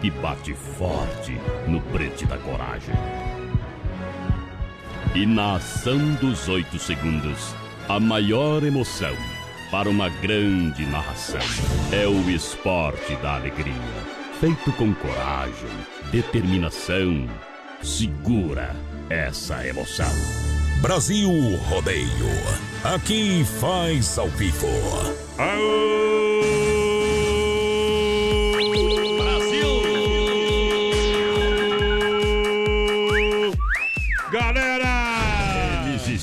que bate forte no prete da coragem. E na ação dos oito segundos, a maior emoção para uma grande narração é o esporte da alegria, feito com coragem, determinação. Segura essa emoção. Brasil Rodeio. Aqui faz ao vivo. Aô!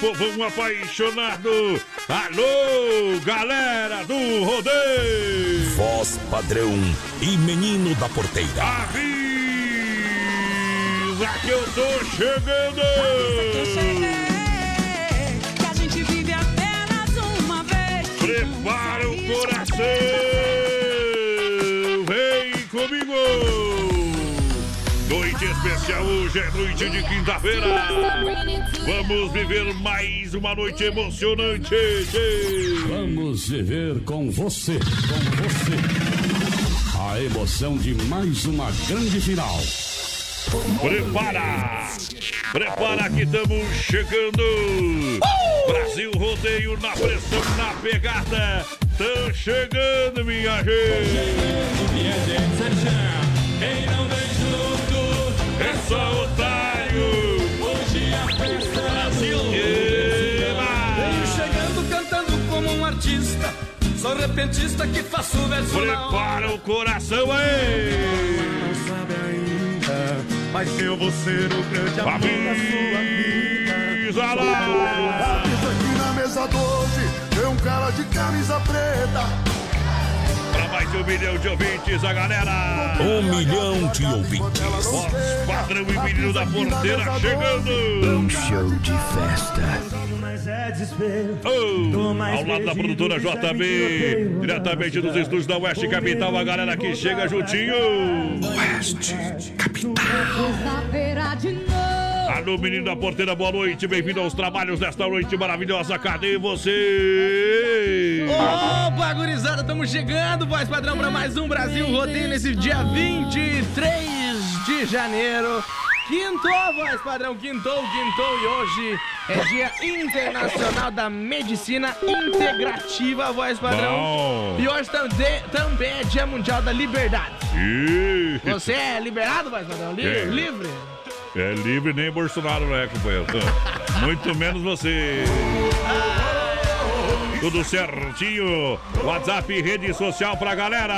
povão apaixonado! Alô, galera do rodeio! Voz padrão e menino da porteira. Avisa que eu tô chegando! Que a gente vive apenas uma vez. Prepara o coração! Vem comigo! Especial hoje é noite de quinta-feira! Vamos viver mais uma noite emocionante! Vamos viver com você, com você. A emoção de mais uma grande final. Prepara! Prepara que estamos chegando! Brasil rodeio na pressão, na pegada! Tão chegando, minha gente! Minha gente, só otário! Hoje a festa Brasil Venho chegando cantando como um artista. Sou repentista que faço verso. Prepara o coração aí! Não sabe ainda, mas eu vou ser o grande amor da sua vida. Avisa aqui na mesa 12 tem um cara de camisa preta. Mais de um milhão de ouvintes, a galera! Um milhão de ouvintes. Voz padrão e menino da porteira chegando! show de festa. Oh, ao lado da produtora JB, diretamente dos estúdios da Oeste Capital, a galera que chega juntinho. Oeste, capital. Alô, menino da porteira, boa noite, bem-vindo aos trabalhos desta noite maravilhosa. Cadê você? Opa, gurizada, estamos chegando, voz padrão, para mais um Brasil Rodeio nesse dia 23 de janeiro. Quintou, voz padrão, quintou, quintou e hoje é Dia Internacional da Medicina Integrativa, voz padrão. Bom. E hoje também, também é Dia Mundial da Liberdade. Ih, Você é liberado, voz padrão? Livre? É. livre? É livre, nem Bolsonaro não é, companheiro. Muito menos você. Tudo certinho. WhatsApp, rede social pra galera.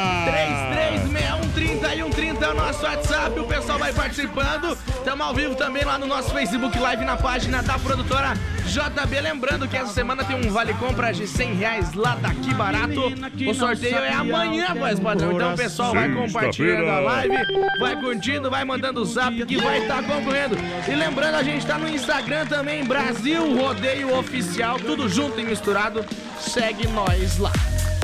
33613130 é o nosso WhatsApp, o pessoal vai participando. Estamos ao vivo também lá no nosso Facebook Live na página da produtora JB. Lembrando que essa semana tem um vale compras de 100 reais lá daqui barato. O sorteio é amanhã, voz padrão. Então o pessoal vai compartilhando a live, vai curtindo, vai mandando o zap que vai estar concorrendo. E lembrando, a gente tá no Instagram também, Brasil Rodeio Oficial, tudo junto e misturado. Segue nós lá.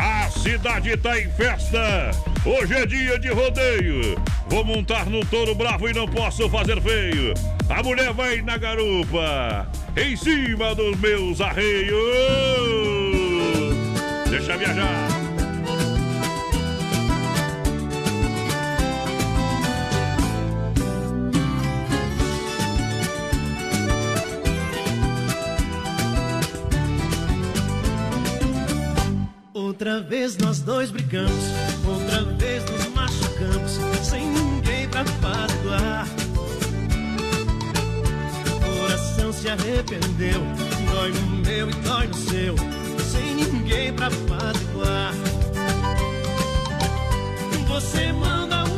A cidade tá em festa. Hoje é dia de rodeio. Vou montar no touro bravo e não posso fazer feio. A mulher vai na garupa, em cima dos meus arreios. Deixa viajar. Outra vez nós dois brigamos, outra vez nos machucamos, sem ninguém pra apaziguar. Coração se arrependeu, dói no meu e dói no seu, sem ninguém pra apaziguar. Você manda um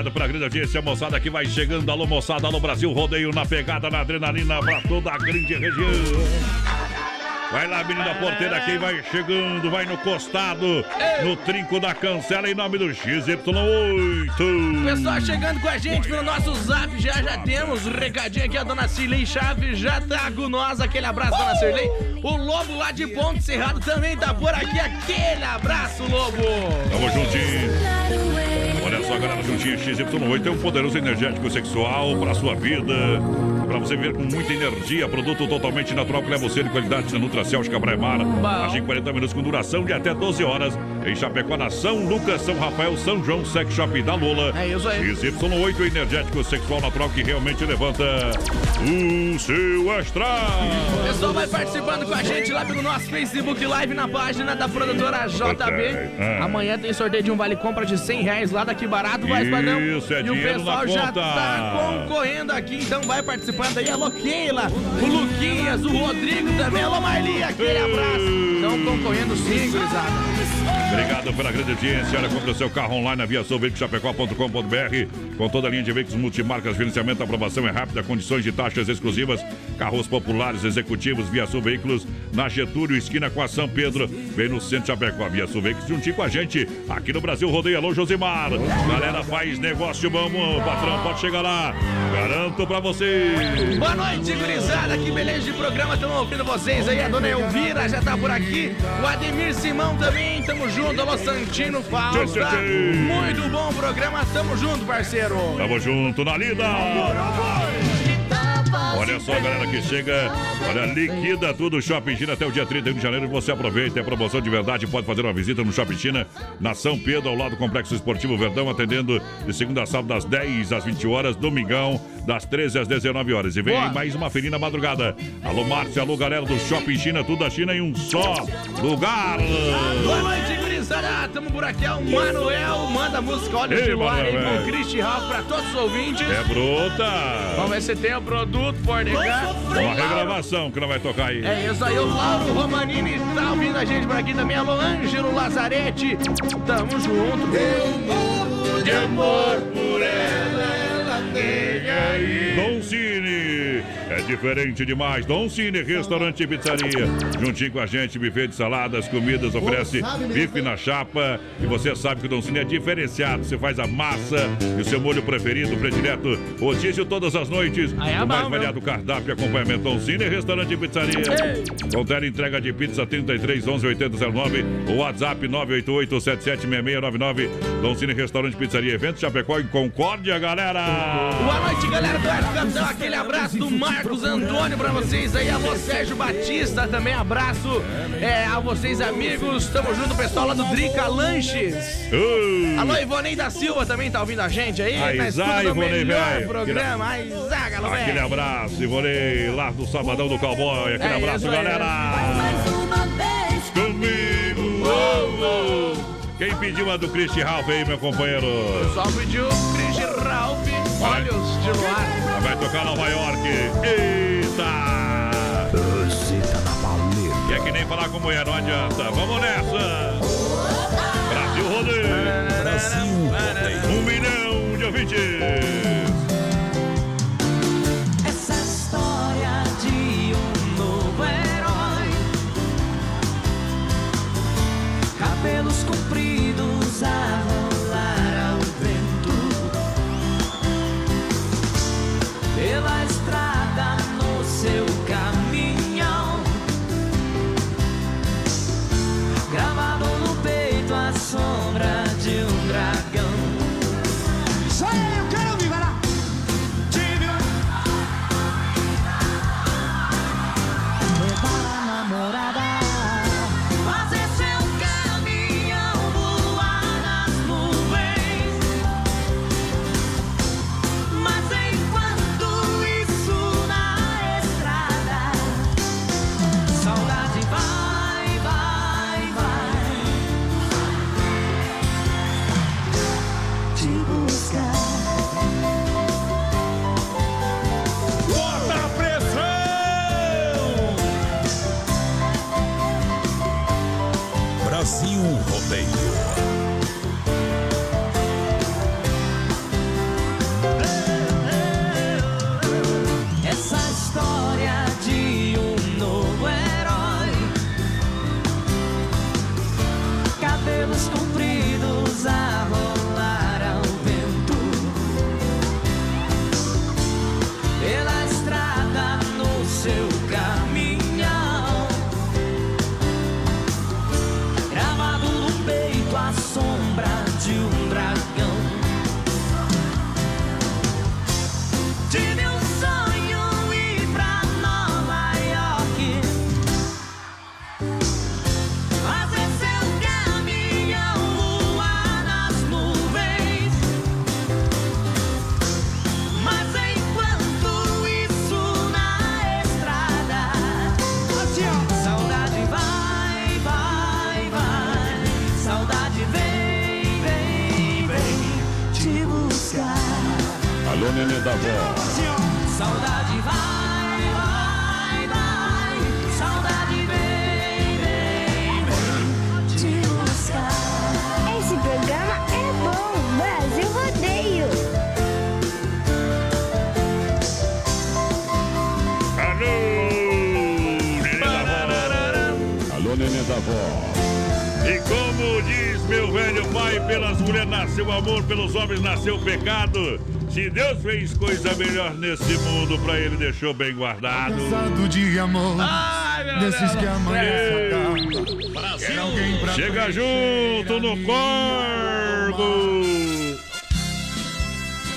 obrigado pela grande audiência, moçada que vai chegando. Alô, moçada, alô, Brasil, rodeio na pegada, na adrenalina pra toda a grande região. Vai lá, menina porteira, quem vai chegando, vai no costado, no trinco da cancela, em nome do XY8. Pessoal chegando com a gente pelo nosso zap, já já temos o recadinho aqui, a dona Cirlei Chaves já tá com nós, aquele abraço, dona Cirlei. O Lobo lá de Ponte Cerrado também tá por aqui, aquele abraço, Lobo. Tamo juntinho. Olha só, galera, juntinho XY8 é um poderoso energético sexual pra sua vida. Pra você ver com muita energia, produto totalmente natural que leva você de qualidade na Nutracel Cabraemar. Age em 40 minutos com duração de até 12 horas. Em Chapecó, na São Lucas, São Rafael, São João, Sex Shop da Lula. É isso aí. XY8, energético sexual natural que realmente levanta o seu astral. O pessoal vai participando com a gente lá pelo nosso Facebook Live na página da produtora JB. Ah. Amanhã tem sorteio de um vale compra de 100 reais lá daqui barato, vai padrão. Isso, é E o pessoal já conta. tá concorrendo aqui, então vai participando aí. Alô, Keila, o Luquinhas, o Rodrigo também. Alô, Marli, aquele abraço. Estão concorrendo sim, gurizada. Obrigado pela grande audiência. Olha, compre o seu carro online na via chapecó.com.br com toda a linha de veículos multimarcas, financiamento, aprovação é rápida, condições de taxas exclusivas, carros populares, executivos, via Sul Veículos, na Getúlio, esquina com a São Pedro, bem no centro de Chapecó. Via Sul Veículos juntinho com a gente, aqui no Brasil, rodeia. Alô, Josimar. Galera, faz negócio bom, patrão, pode chegar lá. Garanto pra você. Boa noite, gurizada. Que beleza de programa. Estamos ouvindo vocês aí. A dona Elvira já tá por aqui. O Ademir Simão também. Tamo junto. Alô, Santino tchê. Muito bom programa. Tamo junto, parceiro. Tamo junto na lida. Olha só, galera que chega. Olha, liquida tudo Shopping China até o dia 31 de janeiro. Você aproveita é promoção de verdade. Pode fazer uma visita no Shopping China, na São Pedro, ao lado do Complexo Esportivo Verdão, atendendo de segunda a sábado, das 10 às 20 horas, domingão, das 13 às 19 horas. E vem aí mais uma feirinha na madrugada. Alô, Márcio, alô, galera do Shopping China, tudo da China em um só lugar. Boa noite, gurizada. Tamo por aqui. É o Manuel. Manda música Olha Ei, de Manuel. com o Cristi Ralph pra todos os ouvintes. É bruta. Vamos ver se tem o produto, por negar. Uma regravação que não vai tocar aí. É isso aí, o Lauro Romanini tá ouvindo a gente por aqui também. Alô, Ângelo Lazarete. Tamo junto. de amor por ela, ela tem aí. Don Cine, é diferente demais. Don Cine, restaurante e pizzaria. Juntinho com a gente, buffet de saladas, comidas, oferece bife na chapa. E você sabe que o Don Cine é diferenciado. Você faz a massa e o seu molho preferido, predileto. Rodízio todas as noites. Aí é o mais bom, variado cardápio e acompanhamento. Don Cine, restaurante e pizzaria. Com tela entrega de pizza 33 11 8009. O WhatsApp 988 776699. Don Cine, restaurante e pizzaria. Evento Chapecó em Concórdia, galera. Boa noite, galera do Capitão. Aquele abraço do Marcos Antônio pra vocês aí. Alô, Sérgio Batista, também abraço é, a vocês, amigos. Tamo junto, pessoal lá do Drica Lanches. Uh. Alô, Ivonei da Silva também tá ouvindo a gente aí. Aí, na Zá, escuta do Ivonei, melhor velho. programa. Aí, Zá, galo, Aquele abraço, Ivonei, lá do Sabadão do Cowboy. Aquele É abraço, isso aí. galera. Comigo. Oh, oh. Quem pediu a do Christian Ralph aí, meu companheiro? Só pediu o Chris Ralph, olhos de luar. Vai tocar Nova York. Eita! Rosita da Paleta. E é que nem falar com mulher, não adianta. Vamos nessa. Brasil Rodeio. Um milhão de ouvintes. Essa história de um novo herói. Cabelos compridos nenê da vó. Saudade vai, vai, vai. Saudade vem, vem, vem te buscar. Esse programa é bom, Brasil Rodeio. Alô, nenê da vó. Alô, nenê da vó. E como diz meu velho pai, pelas mulheres nasceu amor, pelos homens nasceu pecado. Se Deus fez coisa melhor nesse mundo, pra ele deixou bem guardado. Cansado de amor. Ai, meu Desses Deus que alguém pra Chega junto no Corgo.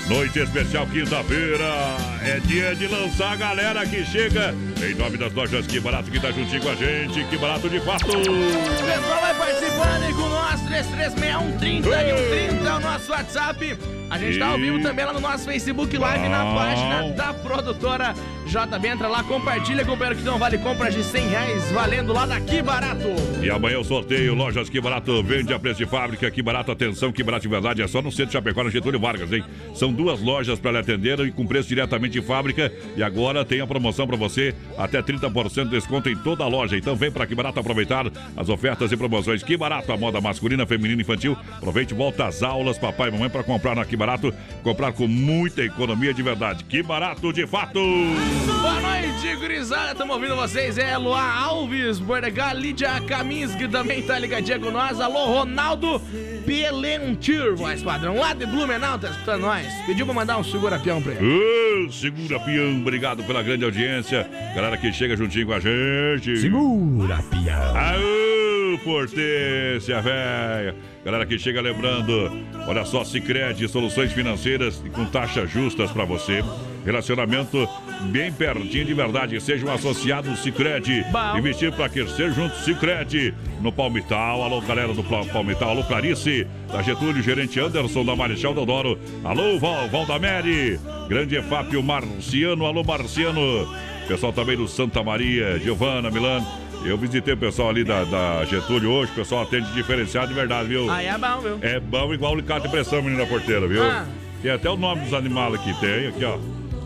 Noite especial quinta-feira. É dia de lançar a galera que chega. Em nome das lojas Que Barato que tá juntinho com a gente. Que Barato de fato. O pessoal vai participando aí com nós, 3361 e 130 é o nosso WhatsApp. A gente tá ao vivo também lá no nosso Facebook Live na página da produtora JB. Entra lá, compartilha, companheiro, que não vale compras de 100 reais, valendo lá daqui barato. E amanhã o sorteio, lojas Que Barato vende a preço de fábrica. Que Barato, atenção, Que Barato de verdade é só no centro de Chapecó, no Getúlio Vargas, hein? São duas lojas para lhe atender e com preço diretamente de fábrica. E agora tem a promoção para você, até 30% de desconto em toda a loja. Então vem para Que Barato aproveitar as ofertas e promoções. Que Barato, a moda masculina, feminina e infantil. Aproveite, volta às aulas, papai e mamãe, para comprar na Que Barato. Comprar com muita economia de verdade. Que Barato de fato! Boa noite, gurizada. Estamos ouvindo vocês. É Luá Alves, Bordegar, Lídia Kaminski também tá ligadinha com nós. Alô, Ronaldo Pelentir, voz padrão, lá de Blumenau, tá escutando nós. Pediu pra mandar um segura-peão pra ele. Ô, segura peão, obrigado pela grande audiência. Galera que chega juntinho com a gente. Segura, pião. Aô, potência, velha. Galera que chega lembrando, olha só, Sicredi soluções financeiras e com taxas justas pra você. Relacionamento bem pertinho de verdade. Seja um associado Sicredi. Bom. Investir pra crescer junto Sicredi no Palmital. Alô, galera do Palmital. Alô, Clarice, da Getúlio, gerente Anderson da Marechal Deodoro. Alô, Val, Valdamere. Grande EFAP, o Marciano. Alô, Marciano. Pessoal também do Santa Maria, Giovana, Milano. Eu visitei o pessoal ali da, da Getúlio hoje, o pessoal atende diferenciado de verdade, viu? Aí é bom, viu? É bom igual o alicate de pressão, menina porteira, viu? Ah. Tem até o nome dos animais aqui, tem aqui, ó.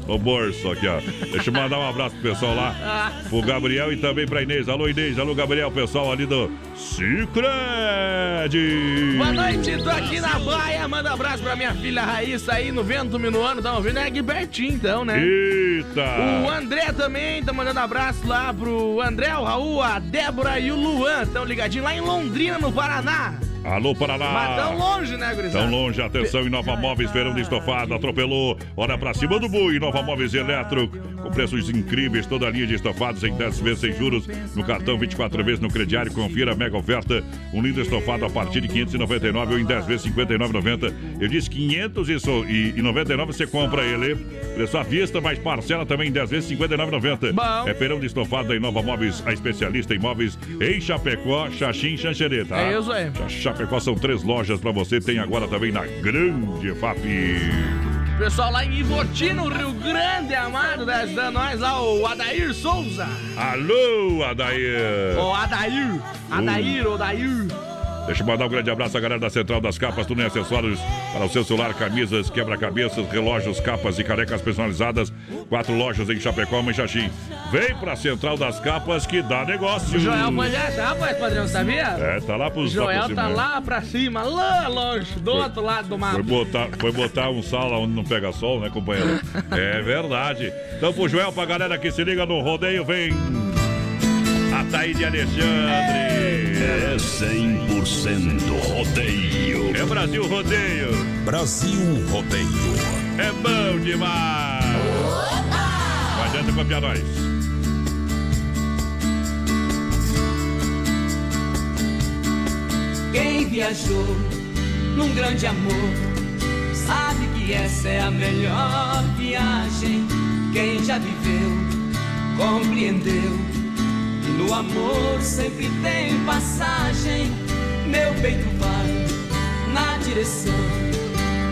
No bolso aqui, ó. Deixa eu mandar um abraço pro pessoal lá, pro Gabriel e também pra Inês. Alô, Inês, alô, Gabriel, pessoal ali do Cicred. Boa noite, tô aqui na baia. Manda um abraço pra minha filha Raíssa aí no vento minuano. Tá ouvindo? É aqui pertinho, então, né? Eita! O André também tá mandando abraço lá pro André, o Raul, a Débora e o Luan. Tão ligadinhos lá em Londrina, no Paraná. Alô, Paraná. Mas tão longe, né, gurizada? Tão longe, atenção, Inova Móveis, verão de estofado, atropelou, olha pra cima do boi, Inova Móveis Eletro, com preços incríveis, toda a linha de estofados em 10 vezes sem juros, no cartão 24 vezes no crediário, confira a mega oferta, um lindo estofado a partir de 599 ou em 10 vezes 59,90. Eu disse 599 você compra ele, preço à vista, mais parcela também em 10 vezes 59,90. Bom. É perão de estofado da Inova Móveis, a especialista em móveis em Chapecó, Xaxim Xanxerê, tá? É isso aí. Chapecó são três lojas pra você, tem agora também na Grande FAP. Pessoal lá em Ivoti, no Rio Grande, amado, ajudando nós lá, o Adair Souza. Alô, Adair! O Adair. Adair, Odair. Deixa eu mandar um grande abraço à galera da Central das Capas, tudo em acessórios para o seu celular, camisas, quebra-cabeças, relógios, capas e carecas personalizadas. Quatro lojas em Chapecó, e Xaxim. Vem pra Central das Capas que dá negócio. O Joel foi já, rapaz, padrão, sabia? É, tá lá pros O Joel tá cima. lá pra cima, lá longe, do outro lado do mapa. Foi botar, foi botar um sal lá onde não pega sol, né, companheiro? É verdade. Então, pro Joel, pra galera que se liga no rodeio, vem a Taíde Alexandre. É 100% rodeio. É Brasil Rodeio. Brasil Rodeio. É bom demais. Não adianta copiar nós. Quem viajou num grande amor sabe que essa é a melhor viagem. Quem já viveu compreendeu no amor sempre tem passagem. Meu peito vai na direção,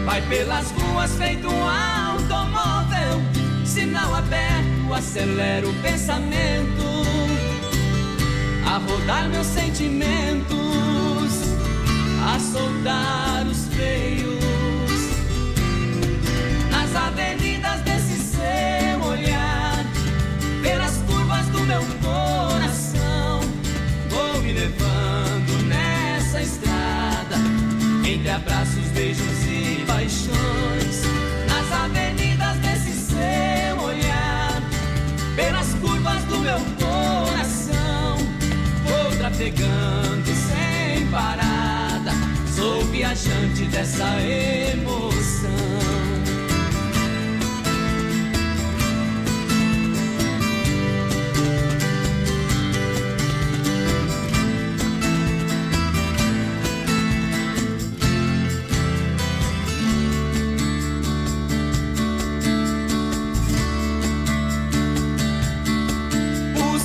vai pelas ruas feito um automóvel. Sinal aberto, acelera o pensamento a rodar meus sentimentos, a soltar os freios nas avenidas entre abraços, beijos e paixões, nas avenidas desse seu olhar, pelas curvas do meu coração, vou trafegando sem parada, sou viajante dessa emoção.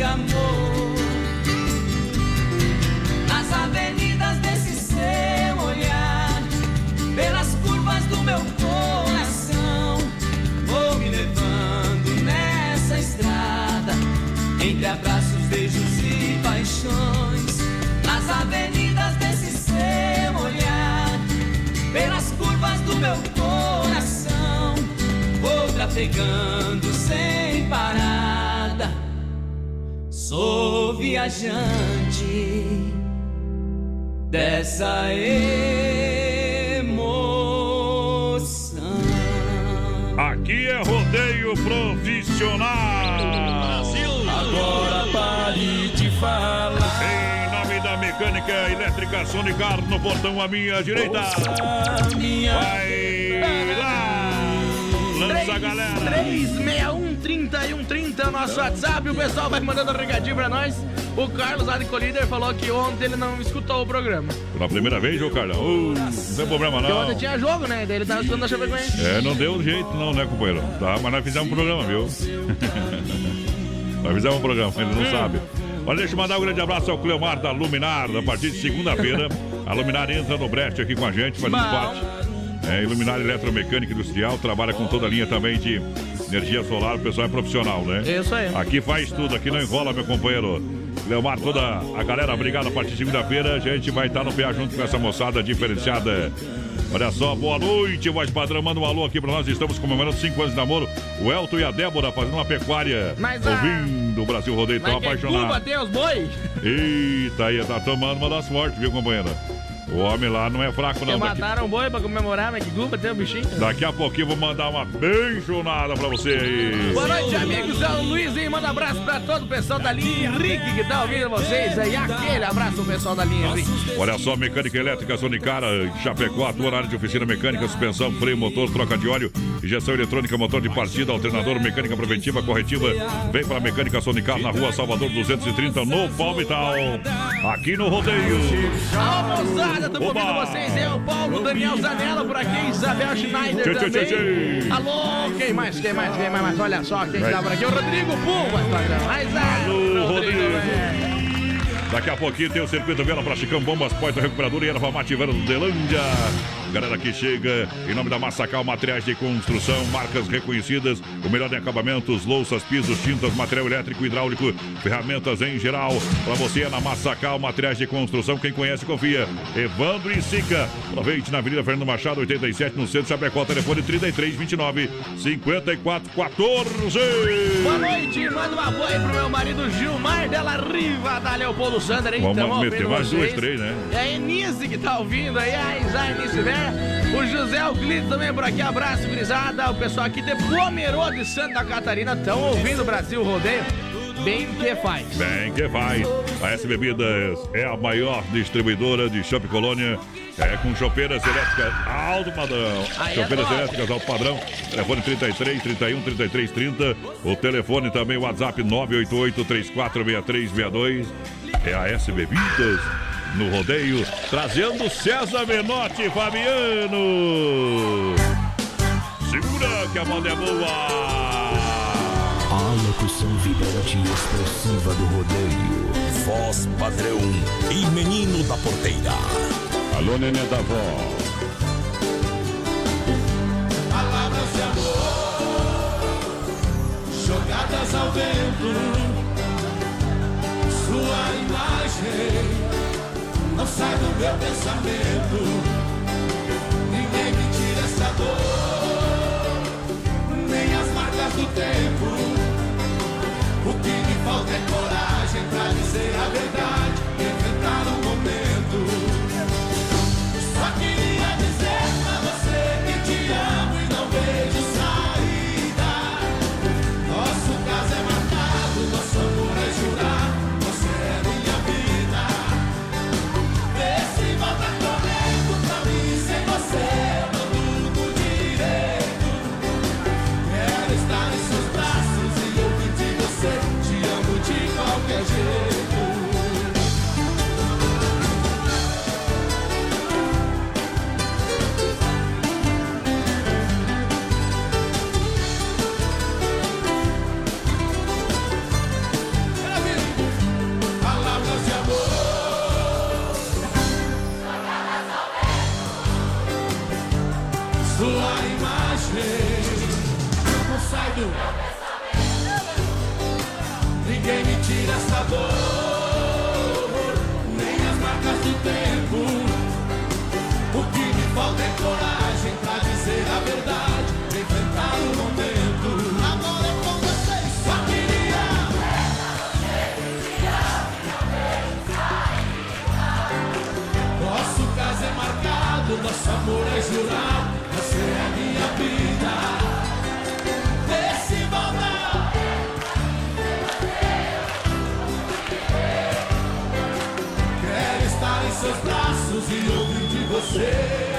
de amor. Nas avenidas desse seu olhar, pelas curvas do meu coração, vou me levando nessa estrada, entre abraços, beijos e paixões. Nas avenidas desse seu olhar, pelas curvas do meu coração, vou trafegando sem parada. Sou viajante dessa emoção. Aqui é rodeio profissional. Brasil. Agora pare de falar. Em nome da mecânica elétrica Sonicar no portão à minha direita. Vai lá. Lança a galera. 361 30 é o nosso WhatsApp. O pessoal vai mandando um recadinho pra nós. O Carlos lá de Colíder falou que ontem ele não escutou o programa. Pela primeira vez, ô Carlão? Uh, não tem problema Porque não. ontem tinha jogo, né? Daí ele tava escutando a Chapecoense. É, não deu jeito não, né, companheiro? Tá, mas nós fizemos um programa, viu? nós fizemos um programa, ele não sabe. Olha, deixa eu mandar um grande abraço ao Cleomar da Luminar. A partir de segunda-feira, a Luminar entra no brete aqui com a gente, fazendo Bom. parte. É, Iluminar Eletromecânica Industrial, trabalha com toda a linha também de energia solar, o pessoal é profissional, né? Isso aí. Aqui faz tudo, aqui não enrola, meu companheiro. Leomar, toda a galera, obrigado. A partir de segunda-feira, a gente vai estar no PA junto com essa moçada diferenciada. Olha só, boa noite, voz padrão. Manda um alô aqui pra nós. Estamos comemorando 5 anos de namoro. O Elton e a Débora fazendo uma pecuária. Mas a- ouvindo o Brasil Rodeio, tão que apaixonado. Cuba os boi? Eita, aí tá tomando uma das fortes, viu, companheira? O homem lá não é fraco, não. Daqui, mataram o boi pra comemorar, mas que Cuba tem o bichinho. daqui a pouquinho eu vou mandar uma benchonada pra você aí. Boa noite, amigos. É o Luizinho. Manda um abraço pra todo o pessoal da linha Henrique que tá ouvindo vocês aí. Aquele abraço pro pessoal da linha Henrique. Olha só, mecânica elétrica Sonicara, Chapecó, atua na área de oficina mecânica, suspensão, freio, motor, troca de óleo, injeção eletrônica, motor de partida, alternador, mecânica preventiva, corretiva. Vem para a mecânica Sonicar na rua Salvador 230, no Palmital. Aqui no Rodeio. Alô, tô Oba! convidando vocês. É o Paulo Daniel Zanella por aqui, Isabel Schneider Tchê, também. tchê, tchê. Alô, quem mais, quem mais, quem mais? Olha só, quem Vai. tá por aqui? O Rodrigo padrão. Mas é, Alô, Rodrigo, Rodrigo. é. Daqui a pouquinho tem o circuito Vela para Chicão, Bombas, Poito Recuperador e Erva Mate Vera do Delândia. Galera que chega em nome da Massacal Materiais de Construção, marcas reconhecidas, o melhor em acabamentos, louças, pisos, tintas, material elétrico, hidráulico, ferramentas em geral. Para você é na Massacal Materiais de Construção, quem conhece confia. Evandro e Sica. Aproveite na Avenida Fernando Machado, 87, no centro de Chapecó, telefone 33 29 54 14. Boa noite, manda uma boa aí pro meu marido Gilmar Della Riva, da Leopoldo Sander, hein? Vamos meter mais duas, três, né? É a Enise que tá ouvindo aí, a Enise, né? O José Euclides também por aqui, abraço, grisada. O pessoal aqui de Pomerode, Santa Catarina, estão ouvindo o Brasil Rodeio. Bem que faz. Bem que faz. A S Bebidas é a maior distribuidora de Chopp Colônia. É com chopeiras elétricas alto padrão. Aí é chopeiras top. elétricas alto padrão. Telefone 33 31 33 30. O telefone também, o WhatsApp 988 346362. É a S Bebidas no rodeio, trazendo César Menotti Fabiano. Segura que a moda é boa. A locução vibrante e expressiva do rodeio. Voz padrão e menino da porteira. Alô, nenê da vó. Palavras de amor jogadas ao vento. Sua imagem não sai do meu pensamento. Ninguém me tira essa dor, Sua imagem não sai do Ninguém me tira essa dor, nem as marcas do tempo. O que me falta é coragem pra dizer a verdade, enfrentar o momento. Agora é com vocês, só queria. Nosso caso é marcado, nosso amor é jurado. Seus braços e ouvir de você.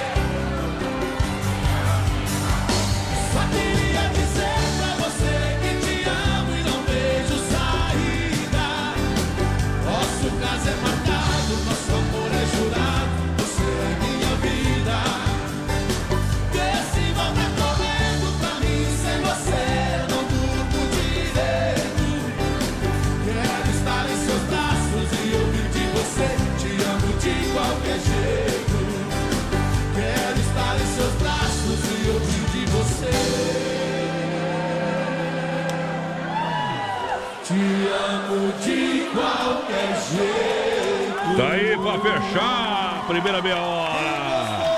Pra fechar a primeira meia hora.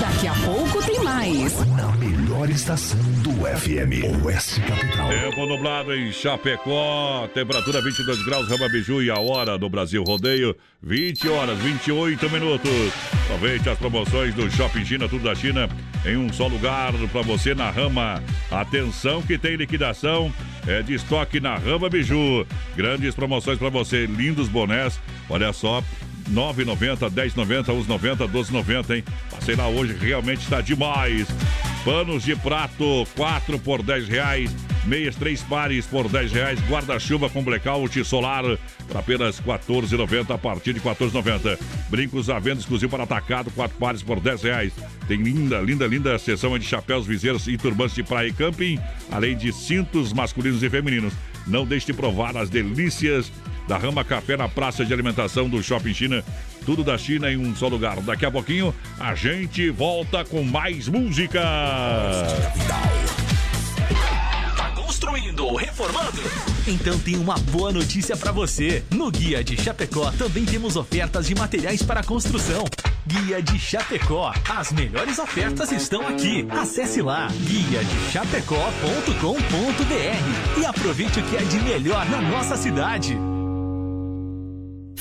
Daqui a pouco tem mais. Na melhor estação do FM, Oeste Capital. Tempo nublado em Chapecó, temperatura 22 graus, Rama Biju e a hora do Brasil Rodeio, 20 horas 28 minutos. Aproveite as promoções do Shopping China, tudo da China, em um só lugar para você na Rama. Atenção que tem liquidação é de estoque na Rama Biju. Grandes promoções para você, lindos bonés. Olha só, 9,90, 10,90, 11,90, 12,90, hein? Passei lá hoje, realmente está demais. Panos de prato, 4 por 10 reais. Meias, três pares por 10 reais. Guarda-chuva com blackout solar por apenas 14,90 a partir de 14,90. Brincos à venda exclusivo para atacado, quatro pares por 10 reais. Tem linda, linda, linda seção de chapéus, viseiros e turbantes de praia e camping, além de cintos masculinos e femininos. Não deixe de provar as delícias da Rama Café na praça de alimentação do Shopping China. Tudo da China em um só lugar. Daqui a pouquinho a gente volta com mais música. Tá construindo ou reformando? Então tem uma boa notícia para você. No Guia de Chapecó também temos ofertas de materiais para construção. Guia de Chapecó. As melhores ofertas estão aqui. Acesse lá guia de chapecó.com.br e aproveite o que é de melhor na nossa cidade.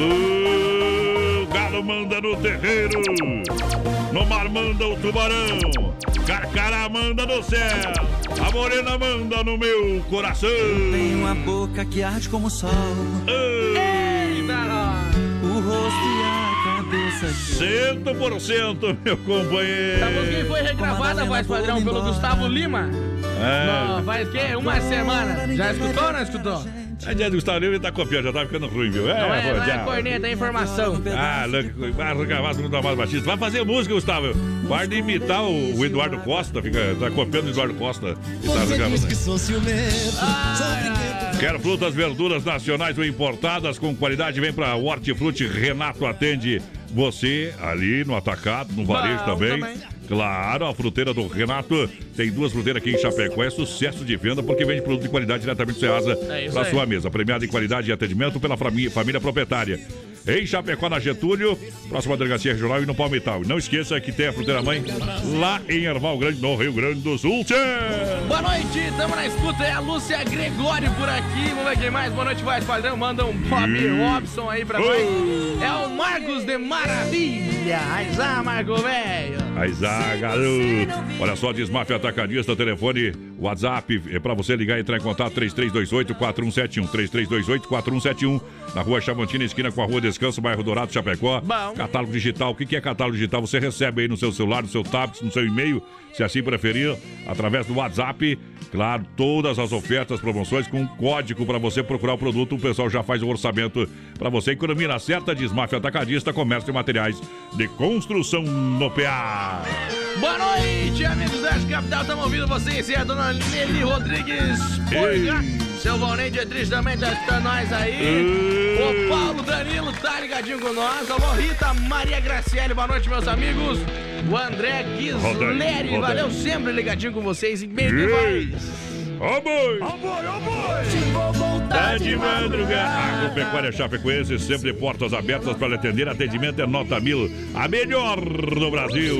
O galo manda no terreiro, no mar manda o tubarão, carcará manda no céu, a morena manda no meu coração. Tem uma boca que arde como o sol. O rosto e a cabeça. 100% meu companheiro. Essa música foi regravada, voz padrão, pelo Gustavo Lima. É. Não, faz que? Uma semana. Já escutou ou não escutou? A gente do Gustavo Lima tá copiando, já tá ficando ruim, viu? Não é, pô, não é já. corneta, é informação. Ah, louco, vai arrancar do Amado Batista. Vai fazer música, Gustavo. De imitar o, o Eduardo Costa, fica, tá copiando o Eduardo Costa. E tá arrancando. sou ciumento. Quer frutas, verduras nacionais ou importadas com qualidade? Vem pra Hortifruti. Renato atende você ali no atacado, no varejo também. também. Claro, a fruteira do Renato tem duas fruteiras aqui em Chapecó. É sucesso de venda porque vende produto de qualidade diretamente do Ceasa É para sua mesa. Premiado em qualidade e atendimento pela família, família proprietária. Em Chapecó, na Getúlio, próxima delegacia regional e no Palmital. E não esqueça que tem a fruteira mãe lá em Erval Grande, no Rio Grande do Sul. Tchê! Boa noite, tamo na escuta, é a Lúcia Gregório por aqui. Vamos ver quem mais. Boa noite, voz padrão. Manda um Bob Hum. Robson aí pra nós. É o Marcos de Maravilha. Aizá, Marco, velho. Ah, garoto. Olha só, Desmafia Atacadista, telefone, WhatsApp, é pra você ligar e entrar em contato 3328-4171. 3328-4171. Na rua Chavantina, esquina com a rua Descanso, bairro Dourado, Chapecó. Bom. Catálogo digital. O que é catálogo digital? Você recebe aí no seu celular, no seu tablet, no seu e-mail, se assim preferir, através do WhatsApp. Claro, todas as ofertas, promoções com código para você procurar o produto. O pessoal já faz o orçamento para você. Economia na certa, Desmafia Atacadista, comércio e materiais de construção no PA. Boa noite, amigos da Capital. Estamos ouvindo vocês. E a dona Nelly Rodrigues Purga. Seu Valnei Dietrich também tá escutando nós aí. O Paulo Danilo tá ligadinho com nós. Alô, Rita Maria Graciele. Boa noite, meus amigos. O André rodaí. Valeu sempre ligadinho com vocês. E bem Ei. demais. Ó boi! Tá de madrugada. Agropecuária Chapecoense, sempre portas abertas para atender. Atendimento é nota mil, a melhor do Brasil.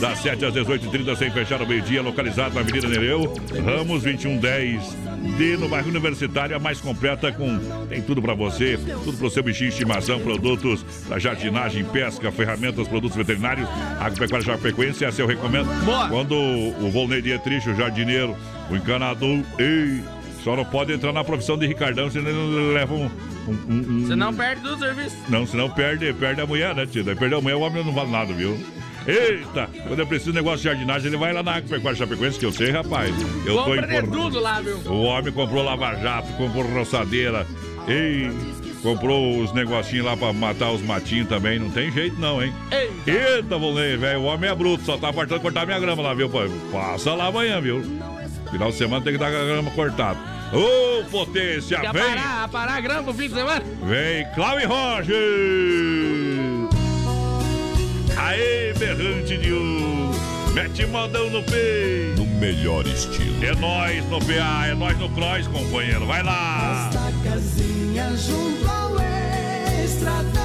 Das 7 às 18h30, sem fechar o meio-dia, localizado na Avenida Nereu, Ramos 2110. D no bairro Universitário, a mais completa com. Tem tudo para você, tudo para o seu bichinho de estimação, produtos para jardinagem, pesca, ferramentas, produtos veterinários. Agropecuária Chapecoense, essa eu recomendo. Quando o Volney Dietrich, o jardineiro, o encanador, ei, só não pode entrar na profissão de Ricardão, senão ele leva um. um, um- um- Você não perde do serviço. Não, senão perde, perde a mulher, né, tio? Daí perde a mulher, o homem não vale nada, viu? Eita, quando eu preciso de negócio de jardinagem, ele vai lá na Agropecuária Chapecoense, que eu sei, rapaz. Eu tô Compra informado. tudo lá, viu? O homem comprou lava-jato, comprou roçadeira. Ei, comprou os negocinhos lá pra matar os matinhos também. Não tem jeito não, hein? Eita, Eita, volnei, velho. O homem é bruto, só tá faltando cortar minha grama lá, viu? pô? Passa lá amanhã, viu? Final de semana tem que dar a grama cortada. Ô, potência, quer vem! parar, parar a grama pro fim de semana? Vem, Cláudio Roger! Aê, berrante de um! Mete modão no peito! No melhor estilo. É nós no PA, é nós no Cross, companheiro. Vai lá! Esta casinha junto ao estradão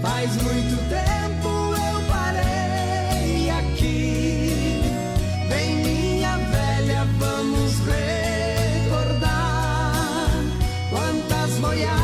Faz muito tempo yeah.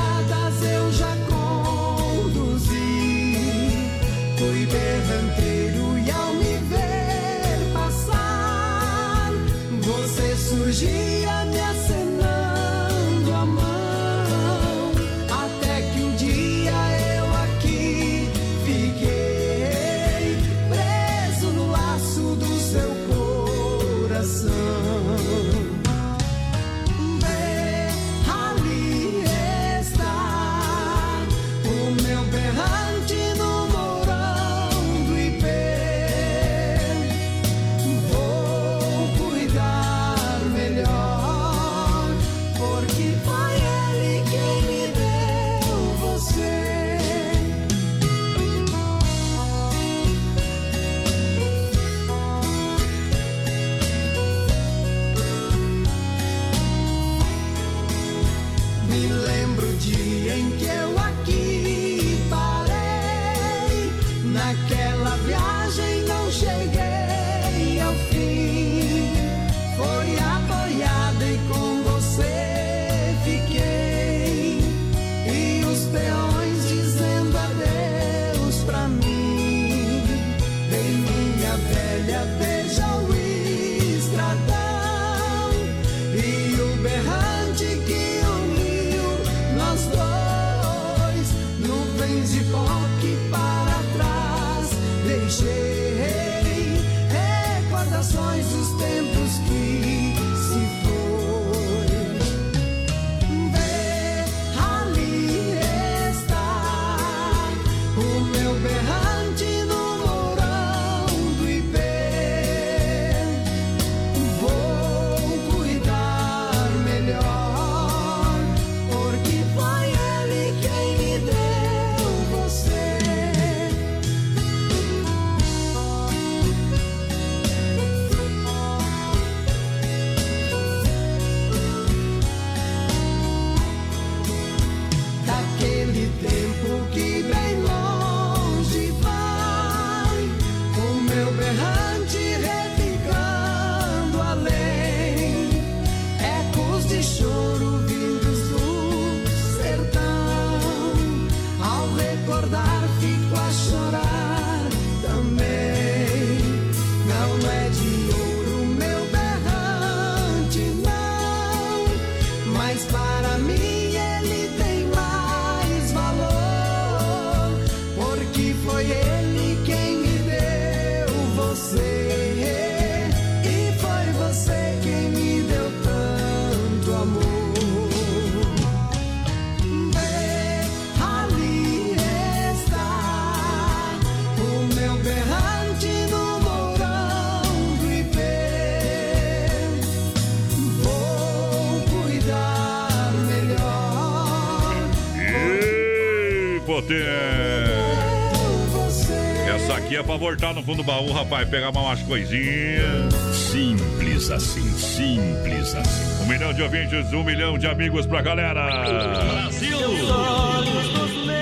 É pra voltar no fundo do baú, rapaz. Pegar umas coisinhas. Simples assim, simples assim. Um milhão de ouvintes, um milhão de amigos pra galera. Brasil! olhos dos meus.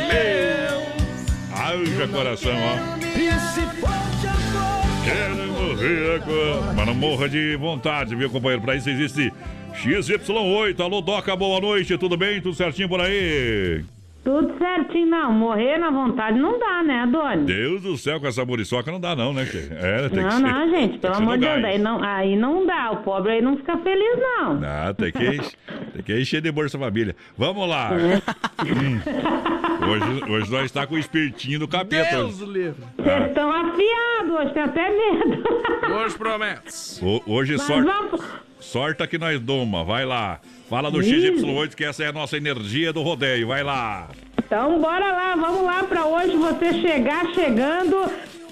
Haja coração, ó. Esse forte amor. Quero morrer agora. Mas não morra de vontade, viu, companheiro? Pra isso existe XY8. Alô, Doca, boa noite. Tudo bem? Tudo certinho por aí? Tudo certinho, não. Morrer na vontade não dá, né, Adônio? Deus do céu, com essa muriçoca não dá, não, né? É, tem Não, que ser. não, gente, tem pelo ser amor de Deus, aí não, aí não dá. O pobre aí não fica feliz, não. Ah, tem que, tem que encher de Bolsa Família. Vamos lá. É. Hum. Hoje, hoje nós está com o espiritinho do capeta. Deus livre. Vocês estão afiados, hoje tem até medo. Hoje promete. O- hoje Mas sorte, vamos- sorte que nós doma. Vai lá. Fala do Ih. XY8 que essa é a nossa energia do rodeio. Vai lá. Então bora lá, vamos lá pra hoje você chegar chegando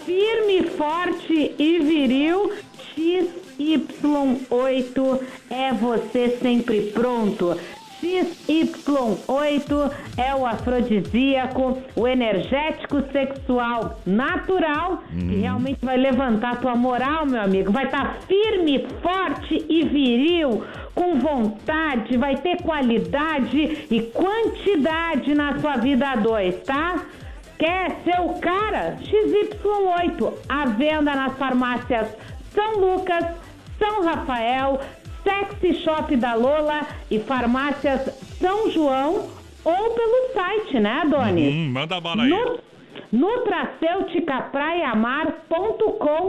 firme, forte e viril. XY8 é você sempre pronto. XY8 é o afrodisíaco, o energético sexual natural, que realmente vai levantar a tua moral, meu amigo. Vai estar firme, forte e viril, com vontade, vai ter qualidade e quantidade na sua vida a dois, tá? Quer ser o cara? XY8, à venda nas farmácias São Lucas, São Rafael, Sexy Shop da Lola e farmácias São João ou pelo site, né, Doni? Hum, manda bala aí. Nu-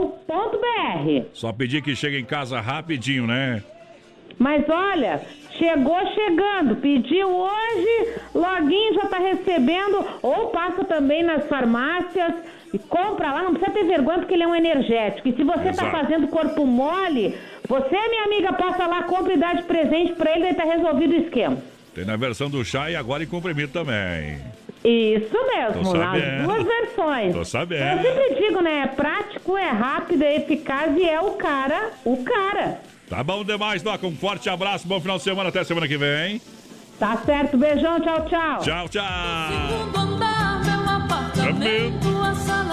nutracêuticapraiamar.com.br Só pedir que chegue em casa rapidinho, né? Mas olha, chegou chegando, pediu hoje, loguinho já tá recebendo, ou passa também nas farmácias e compra lá, não precisa ter vergonha porque ele é um energético. E se você tá Exato. fazendo corpo mole, você, minha amiga, passa lá, compra e dá de presente pra ele, daí tá resolvido o esquema. Tem na versão do chá e agora em comprimido também. Isso mesmo, nas duas versões. Tô sabendo. Eu sempre digo, né? É prático, é rápido, é eficaz e é o cara, o cara. Tá bom demais, Doca. Um forte abraço, bom final de semana, até semana que vem. Tá certo, beijão, tchau, tchau. Tchau, tchau.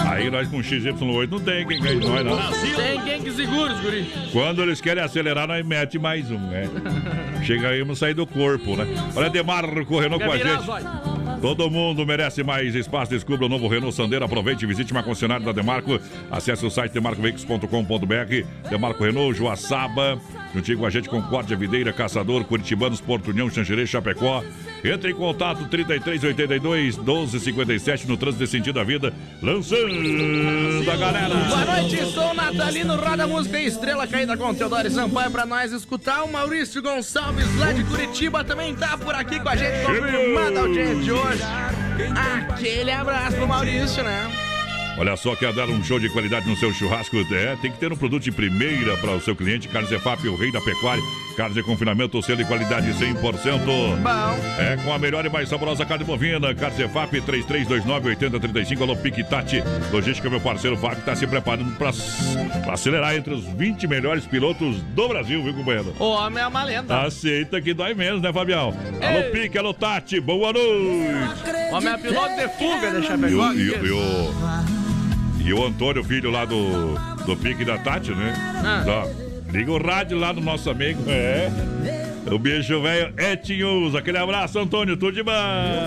Aí nós com XY8 não tem quem ganhe nós, não. Tem quem que segura os guri. Quando eles querem acelerar, nós mete mais um, né? Chega aí, vamos sair do corpo, né? Olha, Demarco Renault com a gente. Todo mundo merece mais espaço. Descubra o novo Renault Sandero. Aproveite e visite uma concessionária da Demarco. Acesse o site demarcoveículos.com.br. Demarco Renault, Joaçaba. Juntinho com a gente, Concórdia, Videira, Caçador, Curitibanos, Porto União, Xanxerê, Chapecó. Entre em contato 3382 1257 no trânsito de sentido da vida. Lançando a galera. Boa noite, sou Natalino Roda Música e Estrela Caída com Teodoro Sampaio pra nós escutar. O Maurício Gonçalves lá de Curitiba também tá por aqui com a gente, confirmando a audiência de hoje. Aquele abraço pro Maurício, né? Olha só, quer dar um show de qualidade no seu churrasco? É, tem que ter um produto de primeira para o seu cliente. Carnes EFAP, o rei da pecuária. Carnes de confinamento, selo de qualidade 100%. Bom. É com a melhor e mais saborosa carne bovina. Carnes EFAP 3329-8035. Alô, Piquitati. Logística, meu parceiro Fábio, está se preparando para acelerar entre os 20 melhores pilotos do Brasil, viu, companheiro? O homem é uma lenda. Aceita que dói menos, né, Fabião? Alô, Pique, alô, Tati, boa noite. O homem é piloto de fuga, deixa eu ver. e, e e o Antônio, filho lá do, do Pique da Tati, né? Ah. Ó, liga o rádio lá do nosso amigo. É. O bicho velho Etinhos. Aquele abraço, Antônio. Tudo de bom.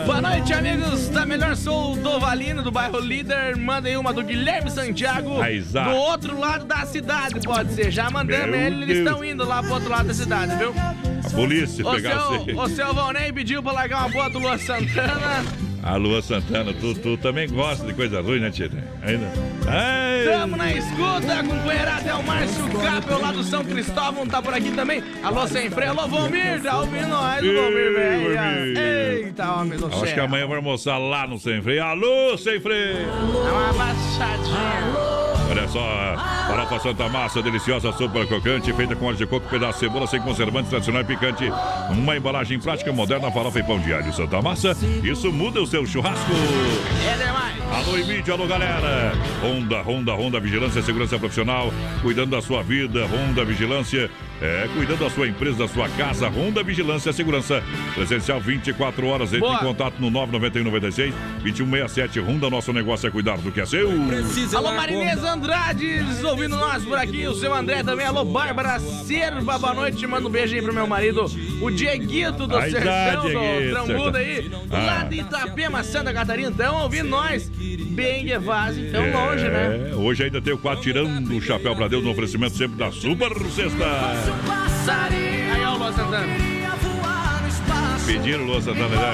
Boa noite, amigos da Melhor Sou do Valino, do bairro Líder. Mandem uma do Guilherme Santiago. Aí, do outro lado da cidade, pode ser. Já mandamos Meu ele, eles estão indo lá pro outro lado da cidade, viu? A polícia O pegar você. seu, o seu Valnei pediu pra largar uma boa do Lua Santana. A Lua Santana, tu, tu também gosta de coisa ruim, né, Tia? Ainda. Tamo na escuta, companheirada. É o Márcio Capel lá do São Cristóvão, tá por aqui também. Alô, sem freio. Alô, Valmir, tá ouvindo nós, Valmir, Ei, velho. Eita, homem do Acho que céu. amanhã vai almoçar lá no Sem Freio. Alô, Sem Freio! Dá uma baixadinha. Olha farofa Santa Massa, deliciosa, super crocante, feita com óleo de coco, pedaço de cebola, sem conservantes, tradicional e picante. Uma embalagem prática, moderna, farofa e pão de alho Santa Massa. Isso muda o seu churrasco. É demais. Alô, vídeo, alô, galera. Honda, Honda, Honda Vigilância Segurança Profissional, cuidando da sua vida, Honda Vigilância. É, cuidando da sua empresa, da sua casa, Honda Vigilância e Segurança. Presencial 24 horas, entre Boa. em contato no 991 96 2167. Honda, nosso negócio é cuidar do que é seu. Alô, Marinês Andrade, ouvindo nós por aqui. O seu André também. Alô, Bárbara Serva, boa noite. Manda um beijo aí pro meu marido, o Dieguito do Aí tá, Sertão, do Trambuda aí. Sertão. Lá Ah. de Itapema, Santa Catarina. Estão ouvindo nós. Bem Guevaz, então longe, né? É, hoje ainda tem o quadro tirando o chapéu pra Deus no oferecimento sempre da Super Sexta. Aí, ó, o Lua Santana. Pediram, Lua Santana, né?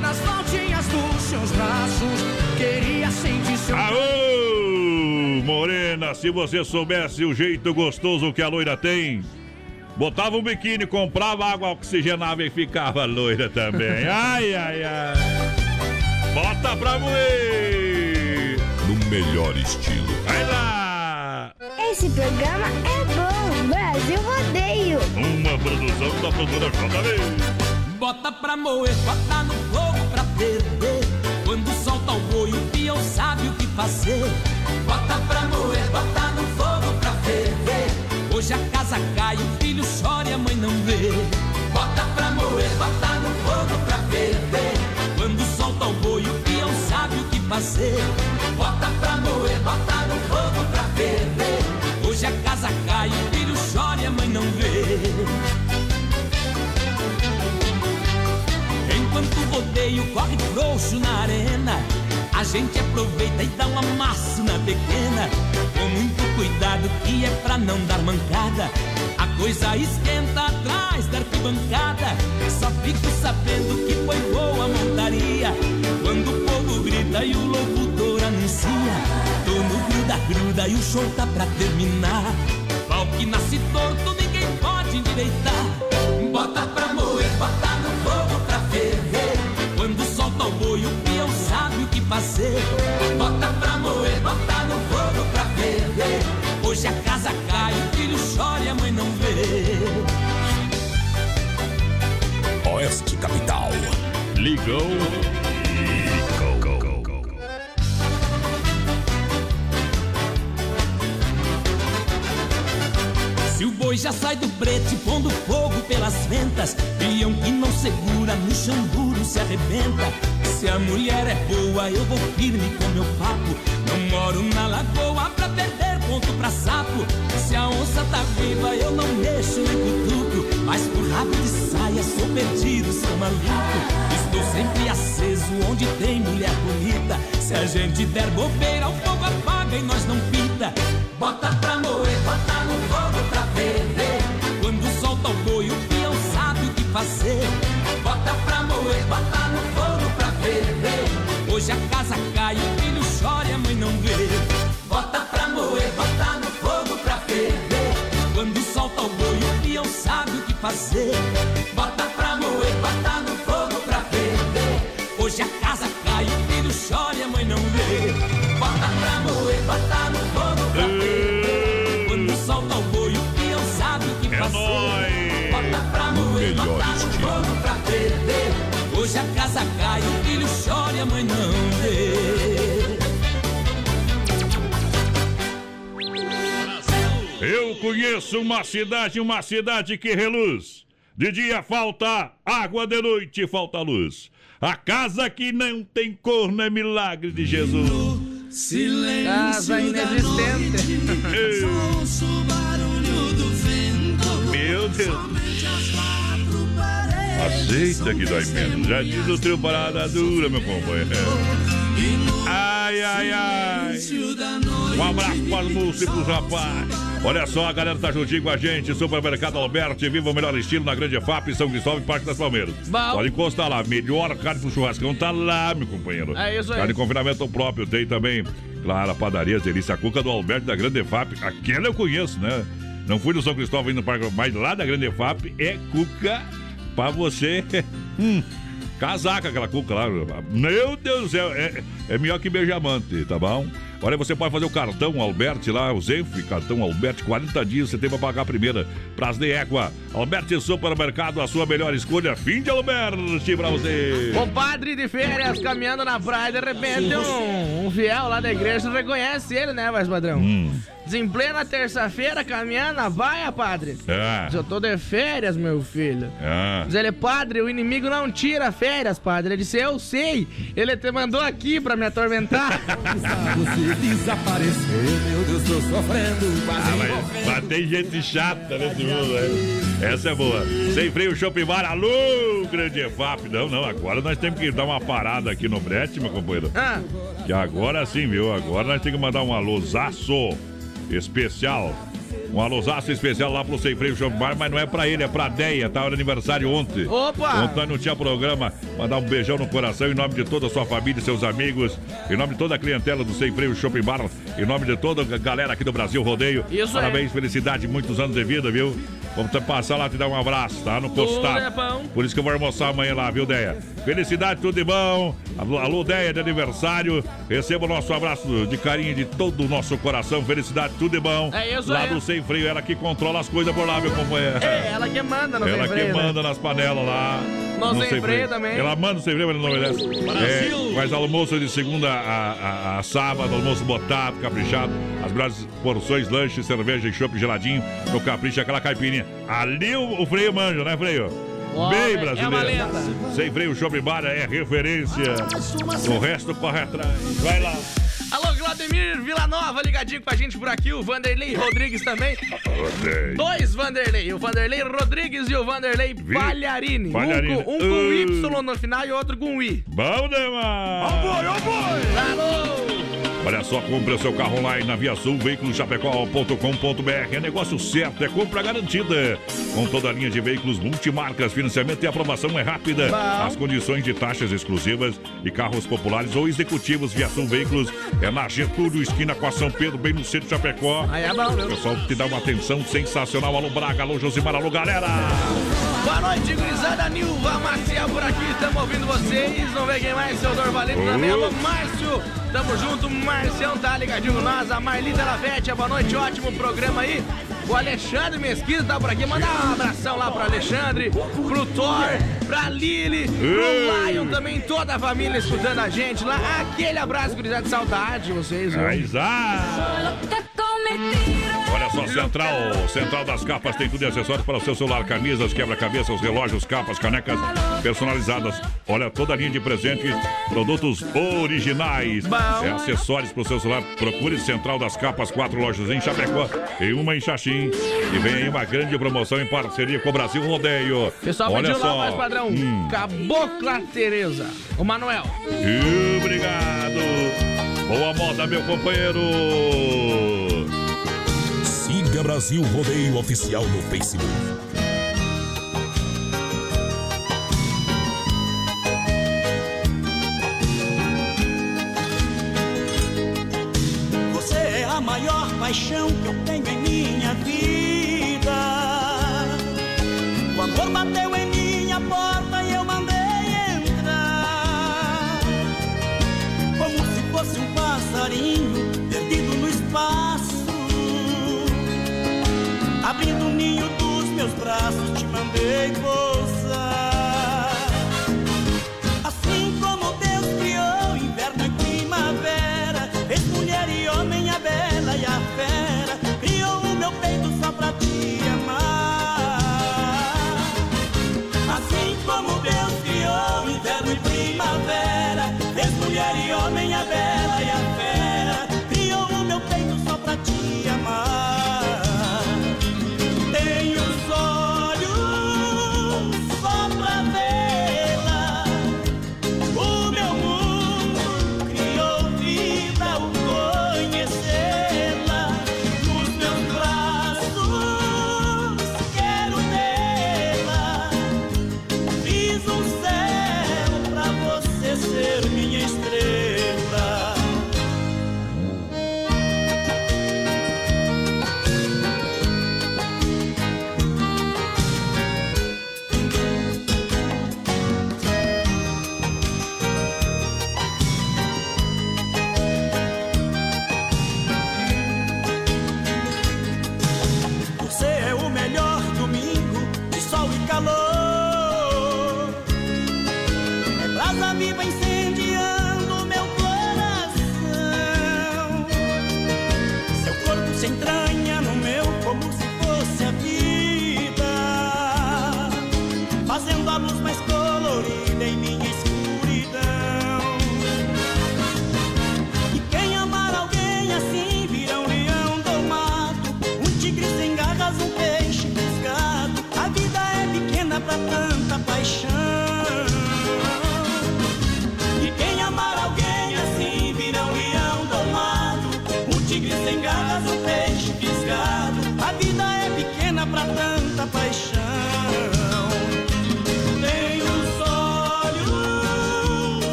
Nas voltinhas dos seus braços, queria sentir seu Aô, Morena, se você soubesse o jeito gostoso que a loira tem. botava um biquíni, comprava água oxigenável e ficava loira também. Ai, ai, ai. Bota pra moer! No melhor estilo. Vai lá! Esse programa é bom. Brasil Rodeio. Uma produção da produtora JB. Bota pra moer, bota no fogo pra ferver. Quando solta o boi, o peão sabe o que fazer. Bota pra moer, bota no fogo pra ferver. Hoje a casa cai, o filho chora e a mãe não vê. Bota pra moer, bota no fogo pra ferver. Quando solta o boi, o peão sabe o que fazer. Bota pra moer, bota no fogo pra Hoje a casa cai, o filho chora e a mãe não vê. Enquanto o rodeio corre frouxo na arena, a gente aproveita e dá uma massa na pequena. Com muito cuidado que é pra não dar mancada. A coisa esquenta atrás da arquibancada. Só fico sabendo que foi boa a montaria. Quando o povo grita e o. Tô gruda, gruda e o show tá pra terminar. Pau que nasce torto, ninguém pode endireitar. Bota pra moer, bota no fogo pra ferver. Quando solta o boi, o peão sabe o que fazer. Bota pra moer, bota no fogo pra ferver. Hoje a casa cai, o filho chora e a mãe não vê. Oeste Capital. Ligou. Se o boi já sai do brete pondo fogo pelas ventas Peão que não segura no chão duro se arrebenta. Se a mulher é boa eu vou firme com meu papo. Não moro na lagoa pra perder ponto pra sapo. Se a onça tá viva eu não mexo nem cutuco. Mas por rabo de saia sou perdido, sou maluco. Estou sempre aceso onde tem mulher bonita. Se a gente der bobeira o fogo apaga e nós não pita Bota pra moer, bota fazer. Bota pra moer, bota no fogo pra ferver. Hoje a casa cai, o filho chora e a mãe não vê. Bota pra moer, bota no fogo pra ferver. Quando solta o boi o peão sabe o que fazer. Bota pra moer, bota no fogo pra ferver. Hoje a casa cai, o filho chora e a mãe não vê. Bota pra moer, bota no chora e a mãe não vê Eu conheço uma cidade, uma cidade que reluz. De dia falta água, de noite falta luz. A casa que não tem corno é milagre de Jesus. Casa inexistente. Ei. Meu Deus. Aceita que dói menos. Já diz o trio parada dura, meu companheiro. Ai, ai, ai. Um abraço para os músicos, rapaz. Olha só, a galera tá juntinho com a gente. Supermercado Alberti, viva o melhor estilo na Grande FAP, São Cristóvão e Parque das Palmeiras. Bom. Pode encostar lá. Melhor carne pro churrascão tá lá, meu companheiro. É isso aí. Carne de confinamento próprio. Tem também, claro, a padaria Delícia Cuca do Alberto da Grande FAP. Aquela eu conheço, né? Não fui no São Cristóvão indo no Parque, mas lá da Grande FAP é cuca pra você. Hum, casaca aquela cuca lá. Meu Deus do céu, é, é melhor que beijamante, tá bom? Olha, você pode fazer o cartão Alberti lá, o Zenf, cartão Alberti, 40 dias você tem pra pagar a primeira. Pras de Égua, Alberti Supermercado, a sua melhor escolha. Fim de Alberti pra você. Compadre de férias caminhando na praia, de repente um, um fiel lá da igreja reconhece ele, né, voz padrão? Hum. Em plena terça-feira, caminhando na baia, padre. É. Diz, Eu tô de férias, meu filho. É. Diz ele, padre, o inimigo não tira férias, padre. Ele disse, eu sei. Ele te mandou aqui pra me atormentar. Você desapareceu, meu Deus, tô sofrendo, quase Ah, mas, mas tem gente chata nesse mundo, né? Essa é boa. Sem freio, shopping bar, alô, grande EFAP. Não, não, agora nós temos que dar uma parada aqui no brete, meu companheiro. Ah, Que agora sim, viu? Agora nós temos que mandar um alôzaço especial. Um alôzaço especial lá pro Sem Freio Shopping Bar, mas não é pra ele, é pra Deia, tá? Era aniversário ontem. Opa! Ontem não tinha programa. Mandar um beijão no coração em nome de toda a sua família e seus amigos, em nome de toda a clientela do Sem Freio Shopping Bar, em nome de toda a galera aqui do Brasil Rodeio. Isso. Parabéns, felicidade, muitos anos de vida, viu? Vamos passar lá te dar um abraço, tá? No costado. é. Por isso que eu vou almoçar amanhã lá, viu, Deia? Felicidade, tudo de bom. Alô, alô, Deia de aniversário. Receba o nosso abraço de carinho de todo o nosso coração. Felicidade, tudo de bom. É isso Lá aí. do Sem Freio, ela que controla as coisas por lá, meu companheiro. É, ela que manda no Ela sem freio, que né? manda nas panelas lá. No sem freio também. Ela manda o sem freio, mas ele não obedece. Brasil! É, faz almoço de segunda a, a- a sábado, almoço botado, caprichado. As melhores porções, lanche, cerveja e chopp geladinho. No capricho, aquela caipirinha. Ali o, o freio manja, né, freio? Bem é- é brasileiro. uma lenda. Sem freio, chopp bar é referência. O resto corre atrás. Vai lá. Vladimir Villanova, ligadinho com a gente por aqui. O Vanderlei Rodrigues também. Dois Vanderlei. O Vanderlei Rodrigues e o Vanderlei Palharini. Palharini. Um, com, um com Uh. Y no final e outro com I. Bom demais! Alô! Olha só, compre o seu carro online na Via Sul, veiculoschapecó.com.br. É negócio certo, é compra garantida. Com toda a linha de veículos multimarcas, financiamento e aprovação é rápida. As condições de taxas exclusivas e carros populares ou executivos Via Sul Veículos é na Getúlio, esquina com a São Pedro, bem no centro de Chapecó. Aí é bom, O pessoal te dá uma atenção sensacional. Alô, Braga, alô, Josimar, alô, galera! Boa noite, gurizada. Nilva Maciel por aqui. Estamos ouvindo vocês. Não vê quem mais? Seu Dorvalino também. Alô, Márcio. Tamo junto. Marcião tá ligadinho com nós. A Marli Delavete. Boa noite. Ótimo programa aí. O Alexandre Mesquita tá por aqui. Manda um abração lá pro Alexandre, pro Thor, pra Lili, pro. Lion também. Toda a família escutando a gente lá. Aquele abraço, gurizada. Saudade de vocês, viu? Aizá! Olha só, Central, Central das Capas tem tudo e acessórios para o seu celular, camisas, quebra-cabeças, relógios, capas, canecas personalizadas. Olha, toda a linha de presentes, produtos originais. É acessórios para o seu celular. Procure Central das Capas, quatro lojas em Chapecó e uma em Xaxim. E vem aí uma grande promoção em parceria com o Brasil Rodeio. Pessoal, Olha só. mais padrão. Hum. Cabocla Tereza. O Manuel. Obrigado. Boa moda, meu companheiro. Siga Brasil Rodeio Oficial no Facebook. Você é a maior paixão que eu tenho em minha vida. O amor bateu em minha porta e eu mandei entrar. Como se fosse um passarinho perdido no espaço. Abrindo o ninho dos meus braços, te mandei pousar. Assim como Deus criou inverno e primavera, fez mulher e homem a bela e a fera,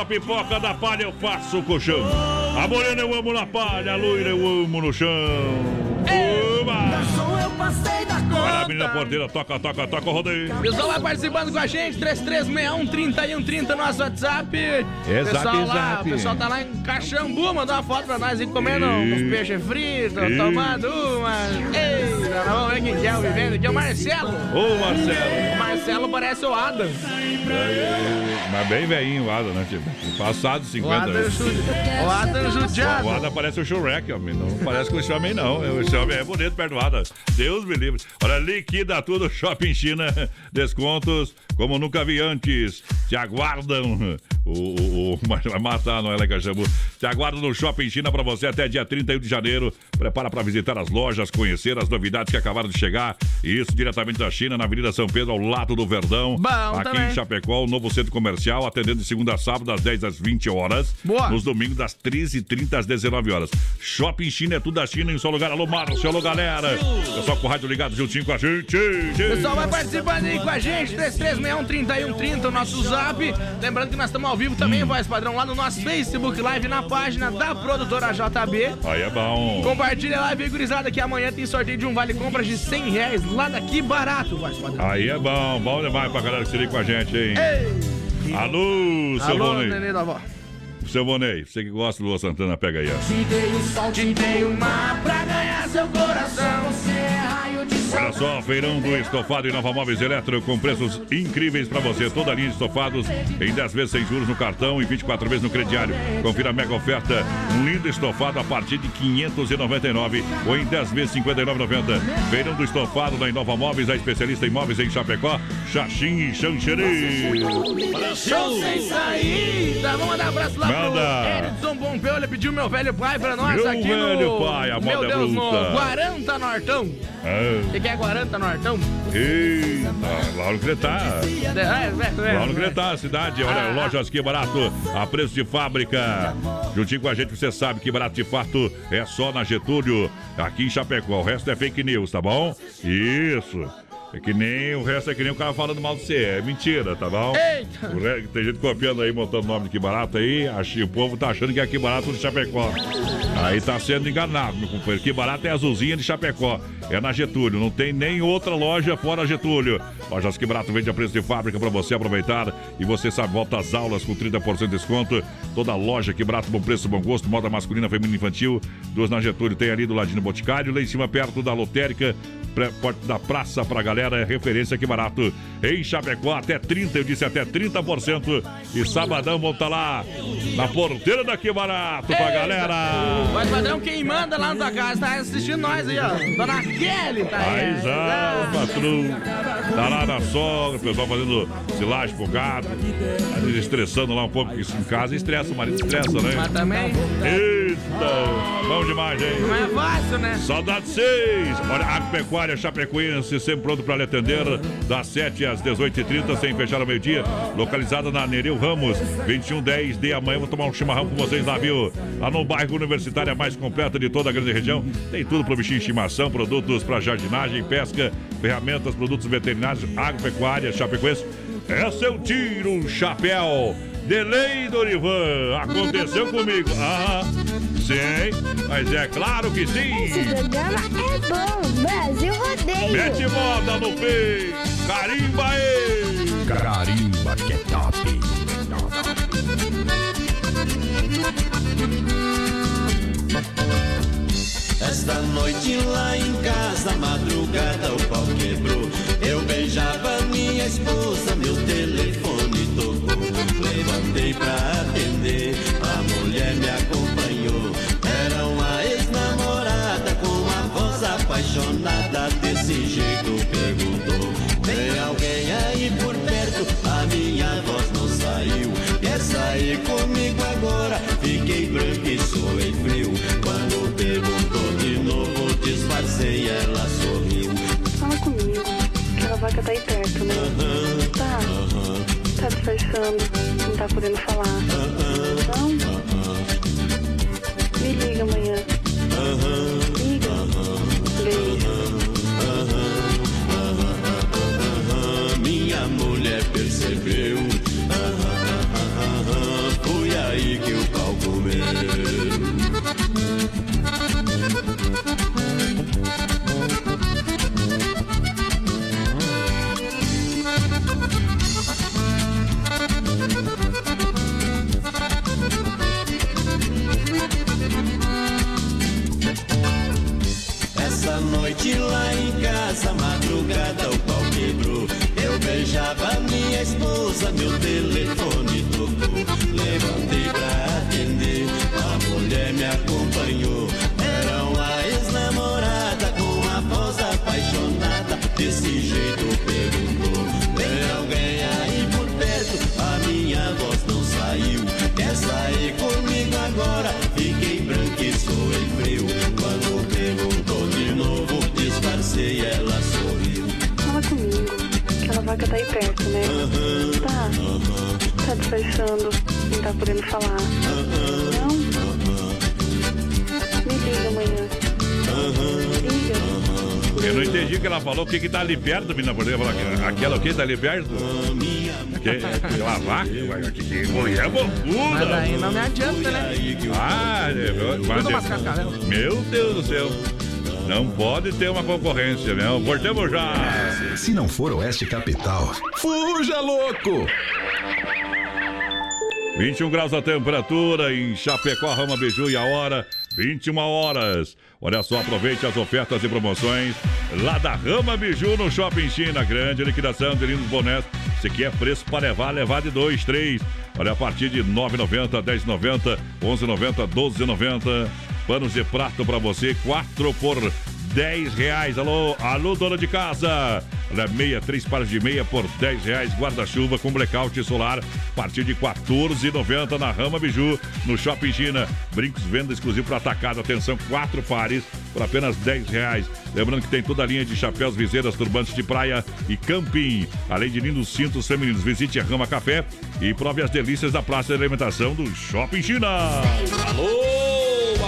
faço, a pipoca da palha eu faço o colchão. A morena eu amo na palha, a loira eu amo no chão. Oba! eu passei da Vai lá, menina porteira, toca, toca, toca o rodeio. Pessoal vai participando com a gente, 3361 nosso WhatsApp. É pessoal zap, lá, zap. O pessoal tá lá em Caxambu, mandou uma foto pra nós aí comendo Ih. uns peixes fritos, Ih. tomando uma. Ei, nós vamos ver quem que é o vivendo aqui, é o Marcelo. Ô, Marcelo. O Marcelo parece o Adam. É, mas bem velhinho o Ada, né? Tipo, passado 50 O Adam, anos. ju- o Adam judiado. O Ada parece o Shrek, homem. Não parece com esse homem, não. Esse homem é bonito perto do Ada. Deus me livre. Olha, liquida tudo, Shopping China. Descontos como nunca vi antes. Te aguardam. O, o, o- vai matar, não é, Lecachambu? Te aguardam no Shopping China pra você até dia 31 de janeiro. Prepara pra visitar as lojas, conhecer as novidades que acabaram de chegar. Isso diretamente da China, na Avenida São Pedro, ao lado do Verdão. Bom Aqui também. em Chapecó, o novo centro comercial, atendendo de segunda a sábado, das 10 às 20 horas. Boa. Nos domingos, das 13h30 às 19 horas. Shopping China é tudo da China em só lugar. Alô, Márcio, alô, galera. Pessoal com o rádio ligado juntinho com a gente. Pessoal, vai participando aí com a gente, 3361-3130, o nosso zap. Lembrando que nós estamos ao vivo também, voz padrão, lá no nosso Facebook Live, na página da produtora JB. Aí é bom. Compartilha lá, gurizada, que amanhã tem sorteio de um vale compras de 100 reais lá daqui barato. Aí é bom. Bom demais pra galera que se liga com a gente, hein? Alô, seu Alô, nenê da avó. Seu Bonei, você que gosta do Lua Santana, pega aí, ó. Te dei o sol, te dei o mar pra ganhar seu coração. Você é raio de sol. Olha só, feirão do estofado e Nova Móveis Eletro com preços incríveis pra você. Toda a linha de estofados em 10 vezes sem juros no cartão e 24 vezes no crediário. Confira a mega oferta. Um lindo estofado a partir de 599 ou em 10 vezes 59,90. Feirão do estofado da Inova Móveis, a especialista em móveis em Chapecó, Xaxim e Xanxerê. Show sem saída! Vamos mandar abraço lá Manda. Edson Pompeu, ele pediu meu velho pai pra nós Meu aqui velho no... pai, a Meu moda é Deus, bruta. no Guaranta Nortão. O Ah, que, que é Guaranta Nortão? Eita, lá no que ele tá. É, é, é, Lá no que é. ele tá, a cidade. Olha, lojas que barato, a preço de fábrica. Juntinho com a gente, você sabe que barato de fato é só na Getúlio, aqui em Chapecó. O resto é fake news, tá bom? Isso. É que nem o resto é que nem o cara falando mal de você. É mentira, tá bom? Eita! O re- Tem gente copiando aí, montando nome de que barato aí. Acho, o povo tá achando que é que barato de Chapecó. Aí tá sendo enganado, meu companheiro. Que barato é azulzinha de Chapecó. É na Getúlio. Não tem nem outra loja fora Getúlio. Lojas que barato vende a preço de fábrica pra você aproveitar. E você sabe, volta às aulas com 30% de desconto. Toda loja que barato, bom preço, bom gosto. Moda masculina, feminina e infantil. Duas na Getúlio. Tem ali do ladinho do Boticário. Lá em cima, perto da lotérica. Porta da praça pra galera. É referência que barato. Em Chapecó, até 30%. Eu disse até 30%. E sabadão, vão tá lá na porteira da Que Barato pra galera. Mas padrão, quem manda lá na tua casa tá assistindo nós aí, ó. Dona Kelly tá aí. Paizão, patrão. Tá lá na sogra, o pessoal fazendo silagem pro vezes estressando lá um pouco, porque isso em casa estressa, o marido estressa, né? Mas também Eita! Bom demais, hein? não é fácil, né? Saudade 6! Olha, Agropecuária Chapecoense, sempre pronto para lhe atender, das 7 às 18h30, sem fechar ao meio-dia, localizada na Nereu Ramos, 2110 de amanhã. Vou tomar um chimarrão com vocês lá, viu? Lá no bairro Universitária mais completa de toda a grande região. Tem tudo para bichinho de estimação, produtos para jardinagem, pesca, ferramentas, produtos veterinários, agropecuária Chapecoense. É seu tiro, um chapéu. Delay Dorivan, aconteceu comigo. Ah, sim, mas é claro que Esse sim. programa é bom. Brasil Rodeio. Mete moda no peito, carimba aí. Carimba que é top. Esta noite lá em casa, madrugada o pau quebrou. Eu beijava minha esposa, meu telefone tocou. Levantei pra atender, a mulher me acompanhou. Apaixonada. Desse jeito perguntou: Tem alguém aí por perto? A minha voz não saiu. Quer sair comigo agora? Fiquei branco e suei frio. Quando perguntou de novo, disfarcei, ela sorriu. Fala comigo, que ela vaca tá aí perto, né? Tá. Tá disfarçando, não tá podendo falar. Não? Vaca tá aí perto, né? Tá. Tá disfarçando. Não tá podendo falar. Não? Me liga amanhã. Me liga. Eu não entendi o que ela falou. O que que tá ali perto, menina? Por exemplo, aquela- aquela o que tá ali perto? Que, aquela vaca? Que, que mulher bocuda. Mas daí não me adianta, né? Ah, é, mas- umas cascavel. Meu Deus do céu. Não pode ter uma concorrência, né? Voltemos já. Se não for Oeste Capital, fuja louco! 21 graus a temperatura em Chapecó, Rama Biju e a hora 21 horas. Olha só, aproveite as ofertas e promoções lá da Rama Biju no Shopping China. Grande liquidação de lindos bonés. Se quer preço para levar, levar de 2, 3. Olha, a partir de 9,90, 10,90, 11,90, 12,90. Panos de prato para você, 4 por 10 reais. Alô, alô, dona de casa. Olha, meia, três pares de meia por 10 reais. Guarda-chuva com blackout solar, a partir de 14,90 na Rama Biju, no Shopping China. Brincos, venda exclusivo para atacado. Atenção, quatro pares por apenas 10 reais. Lembrando que tem toda a linha de chapéus, viseiras, turbantes de praia e camping. Além de lindos cintos femininos. Visite a Rama Café e prove as delícias da praça de alimentação do Shopping China. Alô,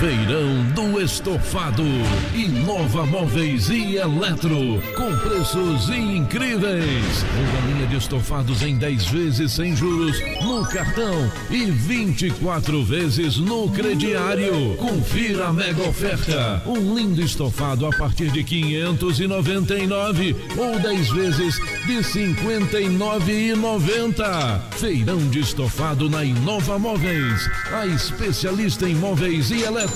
Feirão do Estofado. Inova Móveis e Eletro. Com preços incríveis. Uma linha de estofados em 10 vezes sem juros no cartão e 24 vezes no crediário. Confira a mega oferta. Um lindo estofado a partir de 599 ou 10 vezes de 59,90. Feirão de estofado na Inova Móveis. A especialista em móveis e eletro.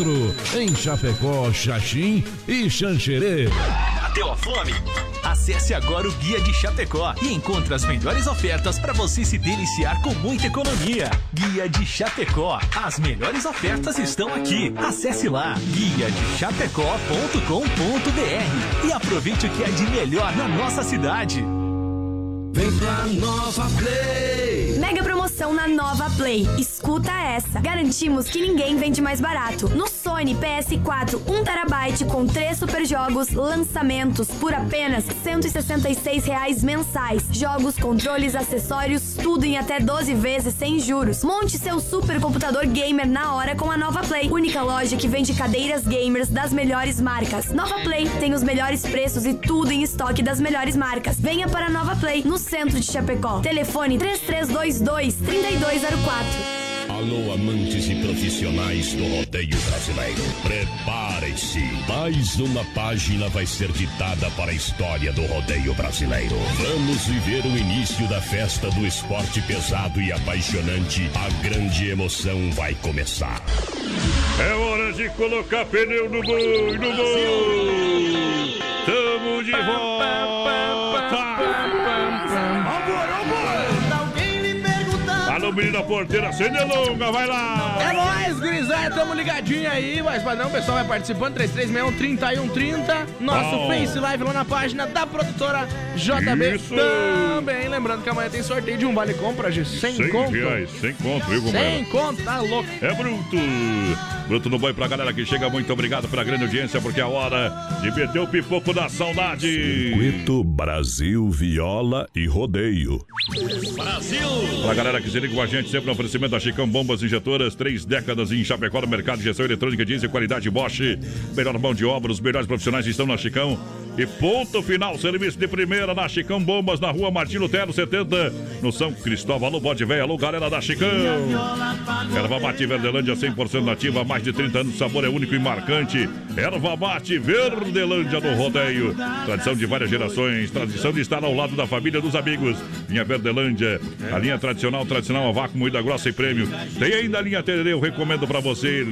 Em Chapecó, Xaxim e Xanxerê. Bateu a fome? Acesse agora o Guia de Chapecó e encontre as melhores ofertas para você se deliciar com muita economia. Guia de Chapecó. As melhores ofertas estão aqui. Acesse lá guiadechapecó.com.br e aproveite o que é de melhor na nossa cidade. Vem pra Nova Play. Mega promoção na Nova Play. Escuta essa. Garantimos que ninguém vende mais barato. No Sony PS4 1TB com 3 super jogos, lançamentos por apenas 166 reais mensais. Jogos, controles, acessórios, tudo em até 12 vezes sem juros. Monte seu super computador gamer na hora com a Nova Play. Única loja que vende cadeiras gamers das melhores marcas. Nova Play tem os melhores preços e tudo em estoque das melhores marcas. Venha para a Nova Play, no centro de Chapecó. Telefone 3322 3204. Alô, amantes e profissionais do rodeio brasileiro. Preparem-se. Mais uma página vai ser ditada para a história do rodeio brasileiro. Vamos viver o início da festa do esporte pesado e apaixonante. A grande emoção vai começar. É hora de colocar pneu no boi, no boi. Tamo de volta. Alô, menina porteira, acende a longa, vai lá. É nóis, gurizada, tamo ligadinho aí, mas padrão, o pessoal vai participando, 3361 3130, nosso Bom. Face Live lá na página da produtora JB. Isso. Também, lembrando que amanhã tem sorteio de um vale compra de 100 100 conto. reais, 100 conto, viu, 100 companheiro? conto, tá louco. É bruto. Bruto no boi pra galera que chega. Muito obrigado pela grande audiência, porque é hora de meter o pipoco da saudade. Circuito Brasil Viola e Rodeio. Brasil! Pra galera que se liga com a gente, sempre no oferecimento da Chicão Bombas Injetoras, três décadas em Chapecó no mercado de gestão eletrônica, diesel, qualidade Bosch, melhor mão de obra, os melhores profissionais estão na Chicão. E ponto final, serviço de primeira na Chicão Bombas, na rua Martin Lutero 70, no São Cristóvão, no Bode Velho. Alô, galera da Chicão. Erva mate Verdelândia 100% nativa, mais de 30 anos, o sabor é único e marcante. Erva mate Verdelândia no rodeio. Tradição de várias gerações, tradição de estar ao lado da família dos amigos. Linha Verdelândia, a linha tradicional, tradicional, a vácuo, moída grossa e prêmio. Tem ainda a linha Tererê, eu recomendo pra você.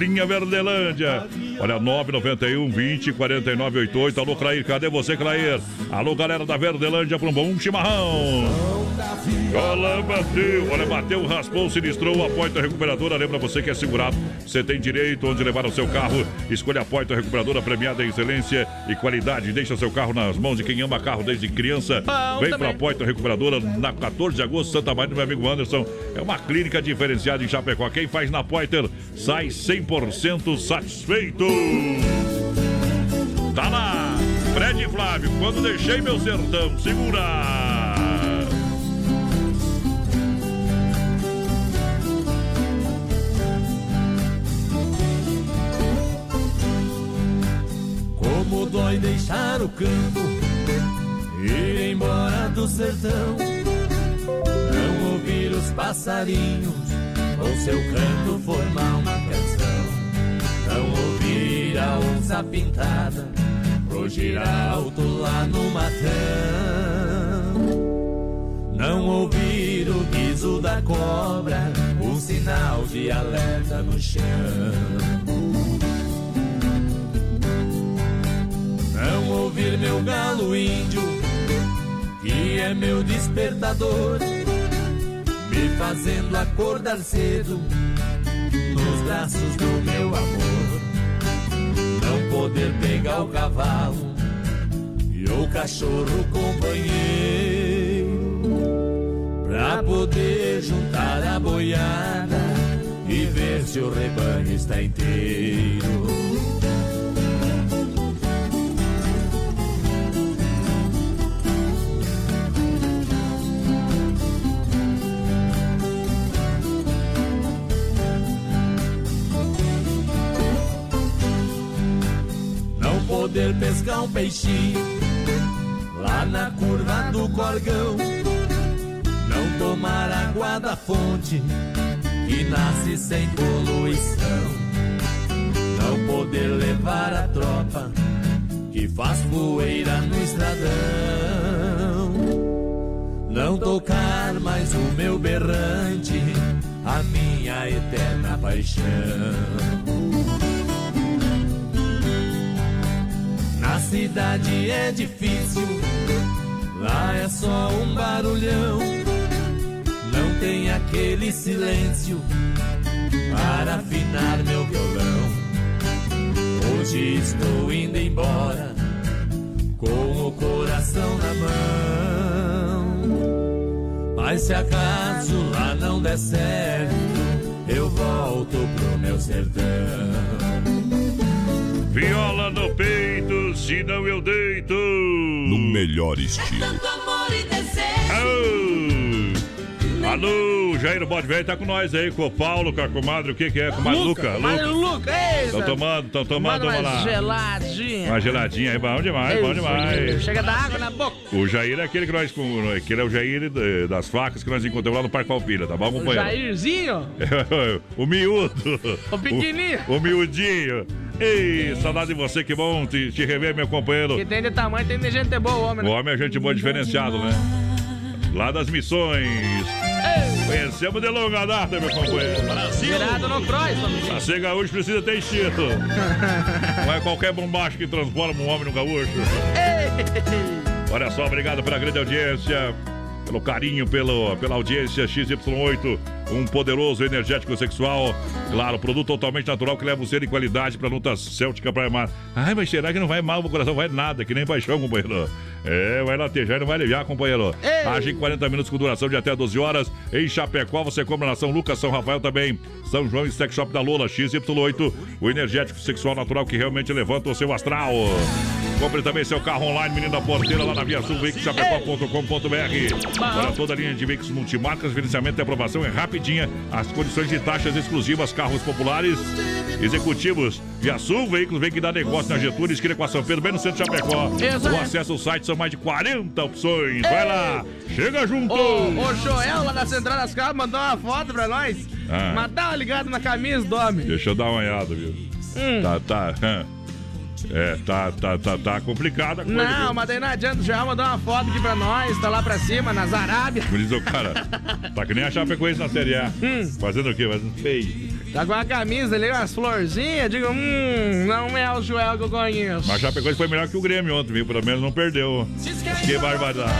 Linha Verdelândia. Olha, 991 20 49 88. Alô, Clair, cadê você, Clair? Alô, galera da Verdelândia, para um bom chimarrão. Olha, bateu, olha, bateu, raspou, sinistrou, a Poita Recuperadora. Lembra você que é segurado, você tem direito onde levar o seu carro. Escolha a Poita Recuperadora, premiada em excelência e qualidade. Deixa seu carro nas mãos de quem ama carro desde criança. Bom Vem também. pra Poita Recuperadora na 14 de agosto, Santa Maria, do meu amigo Anderson. É uma clínica diferenciada em Chapecó. Quem faz na Poiter sai 100% satisfeito. Tá lá, Fred Flávio, quando deixei meu sertão, segura! Como dói deixar o campo, ir embora do sertão, não ouvir os passarinhos, ou seu canto formar uma canção, não ouvir a onça pintada, rugir alto lá no matão, não ouvir o guiso da cobra, um sinal de alerta no chão. Não ouvir meu galo índio, que é meu despertador, me fazendo acordar cedo nos braços do meu amor. Não poder pegar o cavalo e o cachorro companheiro, pra poder juntar a boiada e ver se o rebanho está inteiro. Poder pescar um peixinho lá na curva do corgão, não tomar água da fonte que nasce sem poluição, não poder levar a tropa que faz poeira no estradão, não tocar mais o meu berrante, a minha eterna paixão. Cidade é difícil, lá é só um barulhão. Não tem aquele silêncio para afinar meu violão. Hoje estou indo embora com o coração na mão. Mas se acaso lá não der certo, eu volto pro meu sertão. Viola no peito, senão eu deito. No melhor estilo. Tanto amor e desejo. Alô, Alô, Jair Bode Velho tá com nós aí, com o Paulo, com a comadre, o que que é? Comadre Luca? Comadre Luca. Estão tomando, estão tomando, vamos uma lá. geladinha. Uma geladinha aí, bom demais, bom Ei, demais. Chega da água na boca. O Jair é aquele que nós, com- que ele é o Jair das facas que nós encontramos lá no Parque Palpira, tá bom, O companheiro? Jairzinho. o miúdo. O pequenininho. O, o miudinho. Ei, saudade de você, que bom te, te rever, meu companheiro. Que tem de tamanho, tem de gente boa, homem. O né? homem é gente boa diferenciado, né? Lá das missões. Conhecemos de longa data, meu companheiro. Virado no cross, homem. Pra ser gaúcho precisa ter instinto. Não é qualquer bombacho que transforma um homem no gaúcho. Olha só, obrigado pela grande audiência, pelo carinho, pelo, pela audiência XY8, um poderoso energético sexual. Claro, produto totalmente natural que leva o ser e qualidade para luta céltica para mar. Ai, mas será que não vai mal o coração? Vai nada, que nem paixão, companheiro. É, vai latejar e não vai aliviar, companheiro. Age em 40 minutos com duração de até 12 horas. Em Chapecó, você compra na São Lucas, São Rafael também. São João e Sex Shop da Lola, XY8, o energético sexual natural que realmente levanta o seu astral. Compre também seu carro online, menino da porteira, lá na Via Sul, veiculoschapecó.com.br. Para toda a linha de veículos multimarcas, financiamento e aprovação é rapidinha. As condições de taxas exclusivas, carros populares, executivos. Via Sul, veículos, vem que dá negócio na Getúlio, esquina com a São Pedro, bem no centro de Chapecó. Isso O acesso ao site são mais de 40 opções. Vai lá, chega junto. Ô, ô Joel, lá da Central das Calmas, mandou uma foto pra nós. Ah. Mas dá uma ligada na camisa do homem. Deixa eu dar uma olhada, viu? Hum. Tá, tá. É, tá, tá, tá, tá complicada a coisa. Não, viu? mas daí não adianta. O Joel mandou uma foto aqui pra nós. Tá lá pra cima, nas Arábias. Como diz o cara, tá que nem a Chapecoense na Série A. Hum. Fazendo o quê? Fazendo feio. Tá com a camisa ali, umas florzinhas. Digo, hum, não é o Joel que eu conheço. Mas a Chapecoense foi melhor que o Grêmio ontem, viu? Pelo menos não perdeu. Que barbaridade.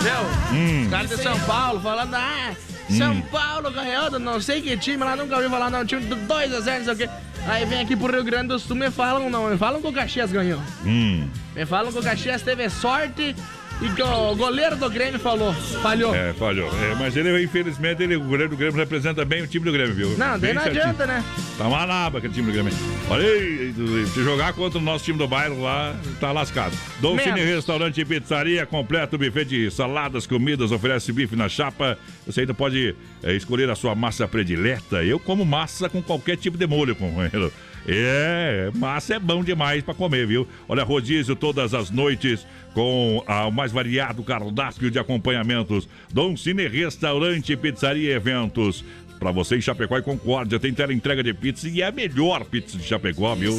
Viu? Hum. Os caras de São Paulo falando, ah, São Hum. Paulo ganhou do não sei que time lá, nunca ouvi falar, não, time do 2x0, não sei o quê. Aí vem aqui pro Rio Grande do Sul, me falam, não, me falam que o Caxias ganhou. Hum. Me falam que o Caxias teve sorte e que o goleiro do Grêmio falou, falhou. É, falhou. É, mas ele, infelizmente, ele, o goleiro do Grêmio representa bem o time do Grêmio, viu? Não, daí não certinho. adianta, né? Tá uma naba aquele time do Grêmio. Olha aí, se jogar contra o nosso time do bairro lá, tá lascado. Dom Mesmo. Cine Restaurante e Pizzaria, completo buffet de saladas, comidas, oferece bife na chapa. Você ainda pode é, escolher a sua massa predileta. Eu como massa com qualquer tipo de molho, companheiro. É, massa é bom demais pra comer, viu? Olha, rodízio todas as noites com o mais variado cardápio de acompanhamentos. Dom Cine Restaurante, Pizzaria Eventos. Pra você em Chapecó e Concórdia, tem tela entrega de pizza e é a melhor pizza de Chapecó, viu?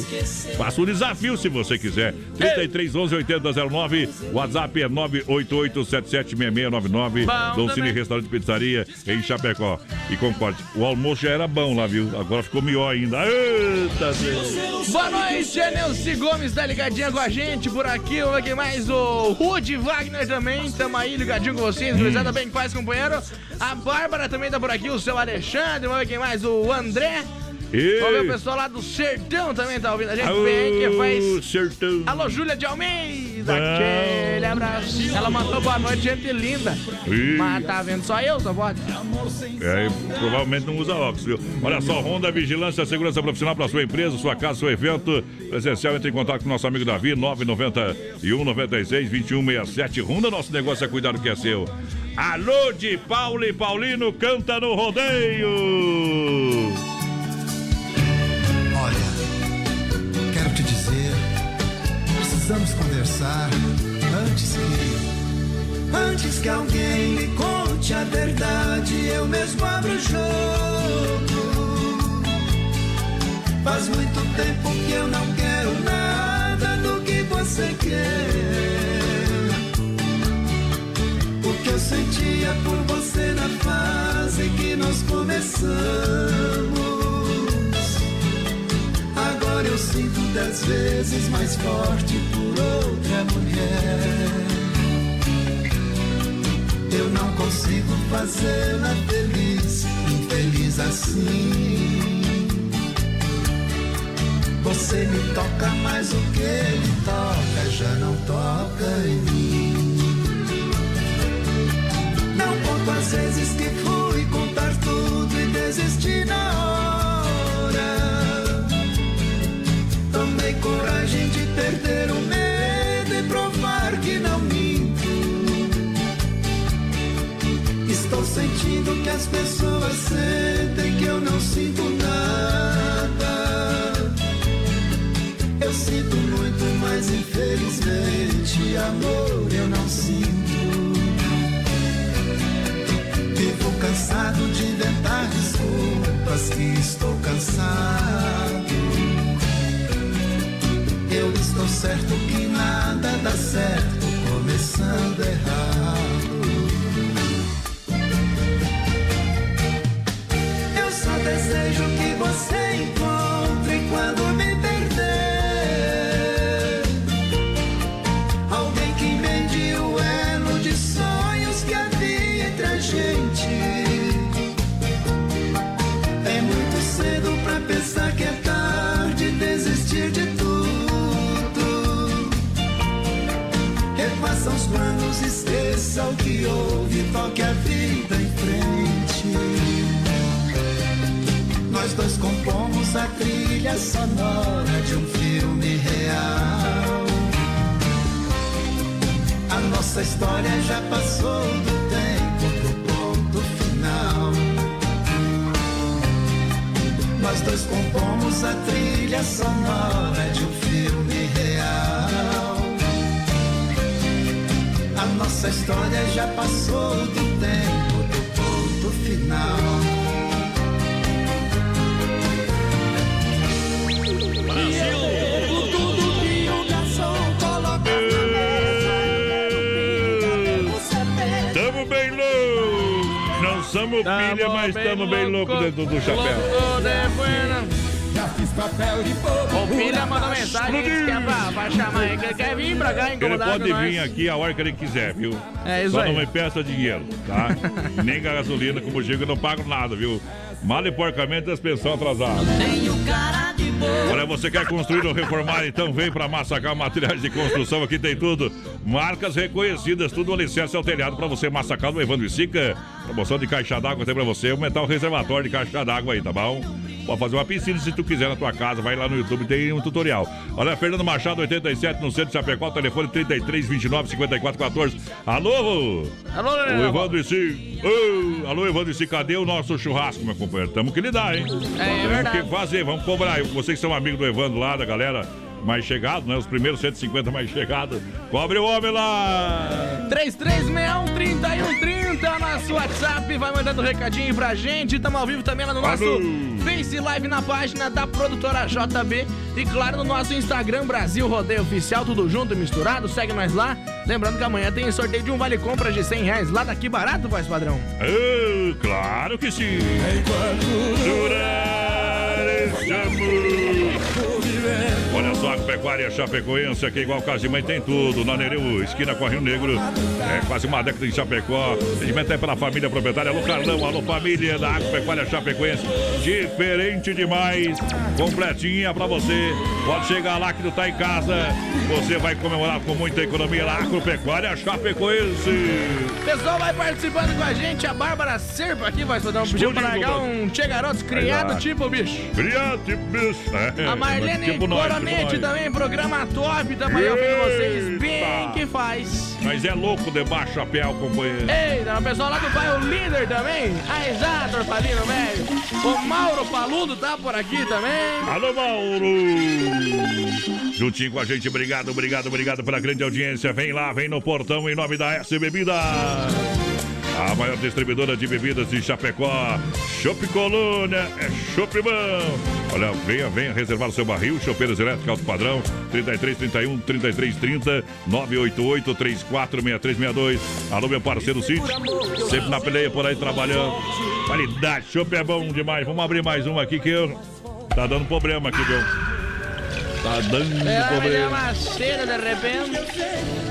Faça o desafio se você quiser. 33 11 8009, WhatsApp é 988776699. Bom Dom Cine também. Restaurante Pizzaria em Chapecó e Concórdia. O almoço já era bom lá, viu? Agora ficou melhor ainda. Eita, Deus. Boa noite, Nelci Gomes tá ligadinha com a gente por aqui. Vamos quem mais? O Rude Wagner também. Tamo aí ligadinho com vocês. Gurizada bem paz, companheiro. A Bárbara também tá por aqui. O seu Alexandre. Vamos ver quem mais? O André. Ver o pessoal lá do Sertão também tá ouvindo a gente Aô, bem. Que faz. Sertão. Alô, Júlia de Almeida. Aquele abraço. Ela mandou boa noite, gente linda. Mas tá vendo só eu, só pode. É, provavelmente não usa óculos, viu? Olha só, Honda Vigilância Segurança Profissional para sua empresa, sua casa, seu evento presencial. Entre em contato com nosso amigo Davi, 991 96 2167. Honda, nosso negócio é cuidar do que é seu. Alô de Paulo e Paulino, canta no rodeio! Conversar antes que. Antes que alguém me conte a verdade, eu mesmo abro o jogo. Faz muito tempo que eu não quero nada do que você quer. O que eu sentia por você na fase que nós começamos. Agora eu sinto dez vezes mais forte por outra mulher. Eu não consigo fazê-la feliz, infeliz assim. Você me toca, mas o que ele toca já não toca em mim. Não conto as vezes que fui contar tudo e desisti na hora. Sentindo que as pessoas sentem que eu não sinto nada. Eu sinto muito, mas infelizmente amor eu não sinto. Vivo cansado de inventar desculpas que estou cansado. Eu estou certo que nada dá certo começando errado. Desejo que você encontre quando me perder. Alguém que emende o elo de sonhos que havia entre a gente. É muito cedo pra pensar que é tarde desistir de tudo. Refaça os planos, esqueça o que houve, toque a vida a trilha sonora de um filme real. nossa história já passou do tempo do ponto final. Nós dois compomos a trilha sonora de um filme real. A nossa história já passou do tempo do ponto final. Pilha, mas tamo bem louco dentro do chapéu. Já fiz papel de. O Pilha mandou mensagem diz que é pra, pra chamar ele, que ele quer vir pra cá Ele incomodar pode com nós. vir aqui a hora que ele quiser, viu? É isso Só aí. não me peça dinheiro, tá? Nem gasolina, como digo, eu não pago nada, viu? Mal e porcamente as pensões atrasadas. Tenho cara de bobo. Olha, você quer construir ou reformar? Então vem para Massacal Materiais de Construção. Aqui tem tudo. Marcas reconhecidas, tudo alicerce ao telhado para você. Massacal no Evandro e Sica. Promoção de caixa d'água tem para você. Aumentar o reservatório de caixa d'água aí, tá bom? Pode fazer uma piscina se tu quiser na tua casa. Vai lá no YouTube, tem um tutorial. Olha, Fernando Machado, 87, no centro de Chapecó. Telefone 33 29 54 14. Alô? Alô, O. Evandro e Sica. Ô, alô, Evandro e Sica, cadê o nosso churrasco, meu companheiro? Tamo que lidar, hein? É, é Temos verdade. que fazer, vamos cobrar. Vocês que são amigos do Evandro lá, da galera mais chegado, né? Os primeiros 150 mais chegados. Cobre o homem lá! 3361-3130, nosso WhatsApp, vai mandando recadinho pra gente. Tamo ao vivo também lá no nosso Alô. Face Live na página da produtora JB. E claro, no nosso Instagram, Brasil Rodeio Oficial, tudo junto e misturado. Segue nós lá. Lembrando que amanhã tem sorteio de um vale compra de 100 reais lá daqui barato, voz padrão. Ah, claro que sim! Durar este amor. Olha só, a pecuária Chapecoense, aqui igual casa de mãe, tem tudo. Na Nereu, esquina com Rio Negro. É quase uma década em Chapecó. Atendimento é pela família proprietária. Alô, Carlão, alô, família da Agropecuária Chapecoense. Diferente demais. Completinha pra você. Pode chegar lá que tu tá em casa. Você vai comemorar com muita economia na Agropecuária Chapecoense. Pessoal, vai participando com a gente. A Bárbara Serpa aqui, vai padrão. Pediu pra Explodiu, largar um Tchê Garotos criado lá. tipo bicho. Criado, tipo bicho. É, A Marlene tipo nós, nós. também, programa top, tamo aí ouvindo vocês. Bem que faz. Mas é louco de baixo chapéu, companheiro. Eita, o pessoal lá do bairro Líder também. A Exator Palino, velho. O Mauro Paludo tá por aqui também. Alô, Mauro! Juntinho com a gente, obrigado, obrigado, obrigado pela grande audiência. Vem lá, vem no portão em nome da S Bebida. A maior distribuidora de bebidas de Chapecó. Chopp Colônia, é Chopp Bom. Olha, venha, venha reservar o seu barril. Chopeiras elétricas alto padrão. 33 31 33 30 988 34 6362. Alô, meu parceiro Cid. Sempre na peleia por aí trabalhando. Qualidade, chopp é bom demais. Vamos abrir mais um aqui que eu. Tá dando problema aqui, viu? Tá dando deu problema. uma cena de repente.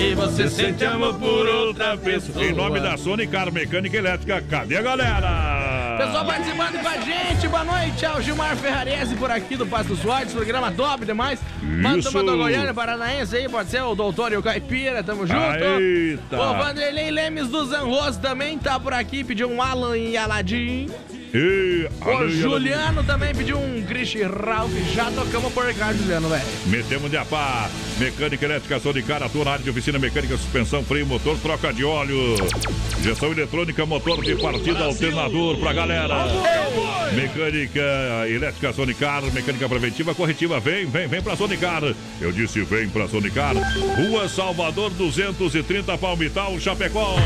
E você sente amor por outra pessoa. Em nome da Sony Car Mecânica Elétrica, cadê a galera? Pessoal participando com a gente, boa noite. É o Gilmar Ferrarese por aqui do Pasto Suárez, programa top demais. Manda uma do Goiânia, Paranaense aí, pode ser o Doutor e o Caipira, tamo junto. Eita. O Vanderlei Lemes do Zanroso também tá por aqui, pediu um Alan e Aladim. E, O Juliano também pediu um Christian Ralph, já tocamos por cá, Juliano, velho. Metemos de a pá. Mecânica elétrica Sony Car, atua na área de oficina mecânica, suspensão, freio, motor, troca de óleo. Injeção eletrônica, motor de partida, alternador pra galera. Mecânica elétrica Sony Car, mecânica preventiva, corretiva. Vem, vem, vem pra Sony Car. Eu disse vem pra Sony Car. Rua Salvador 230 Palmital, Chapecó.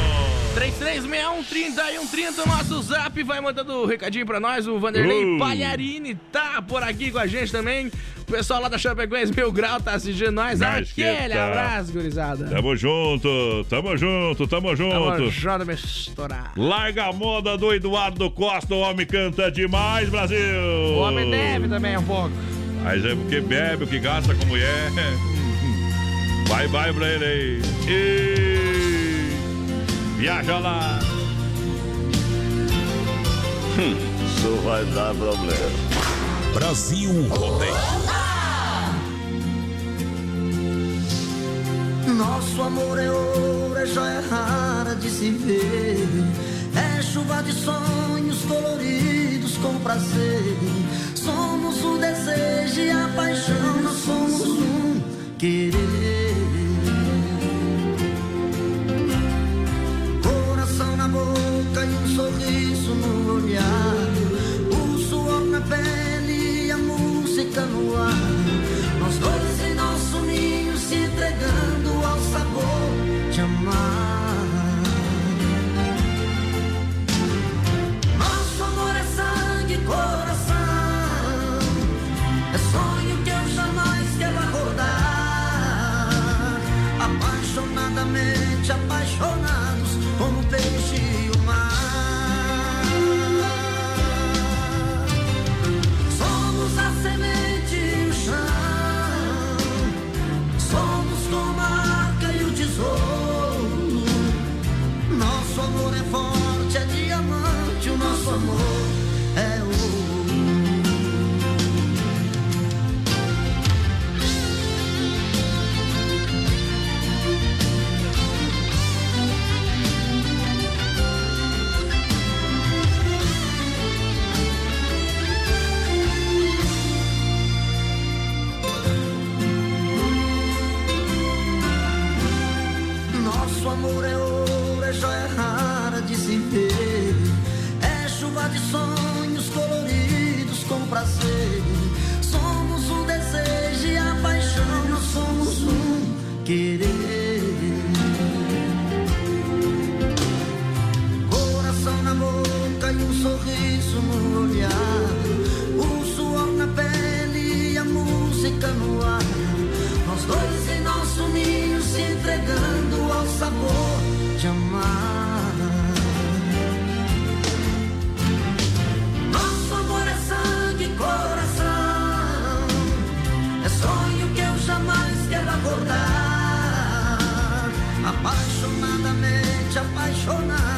3361-3130, nosso zap, vai mandando o recadinho pra nós. O Vanderlei Uh. Palharini tá por aqui com a gente também. O pessoal lá da Chapecoense Mil Grau tá assistindo nós. Mas que Aquele tá. abraço, gurizada. Tamo junto, tamo junto, tamo junto. Tamo junto. Larga a moda do Eduardo Costa, o homem canta demais, Brasil! O homem deve também um pouco. Mas é porque bebe, o que gasta com mulher. Vai, vai pra ele aí. E... Viaja lá. Isso vai dar problema. Brasil Rodeio. Nosso amor é ouro, é joia rara de se ver. É chuva de sonhos coloridos com prazer. Somos o desejo e a paixão, nós somos um querer. boca e um sorriso no olhar, o suor na pele e a música no ar. Oh no.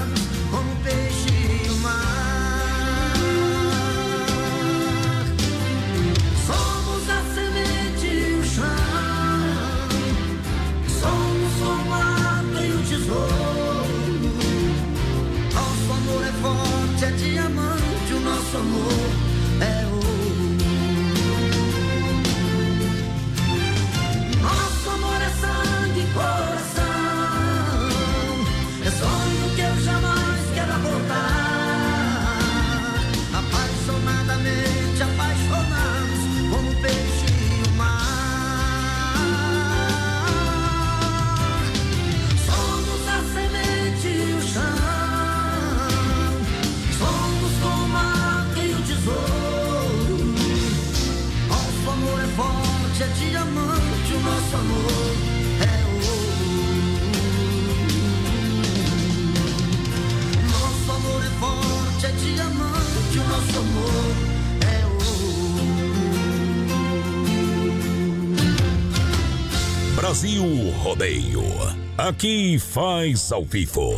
Aqui faz ao vivo.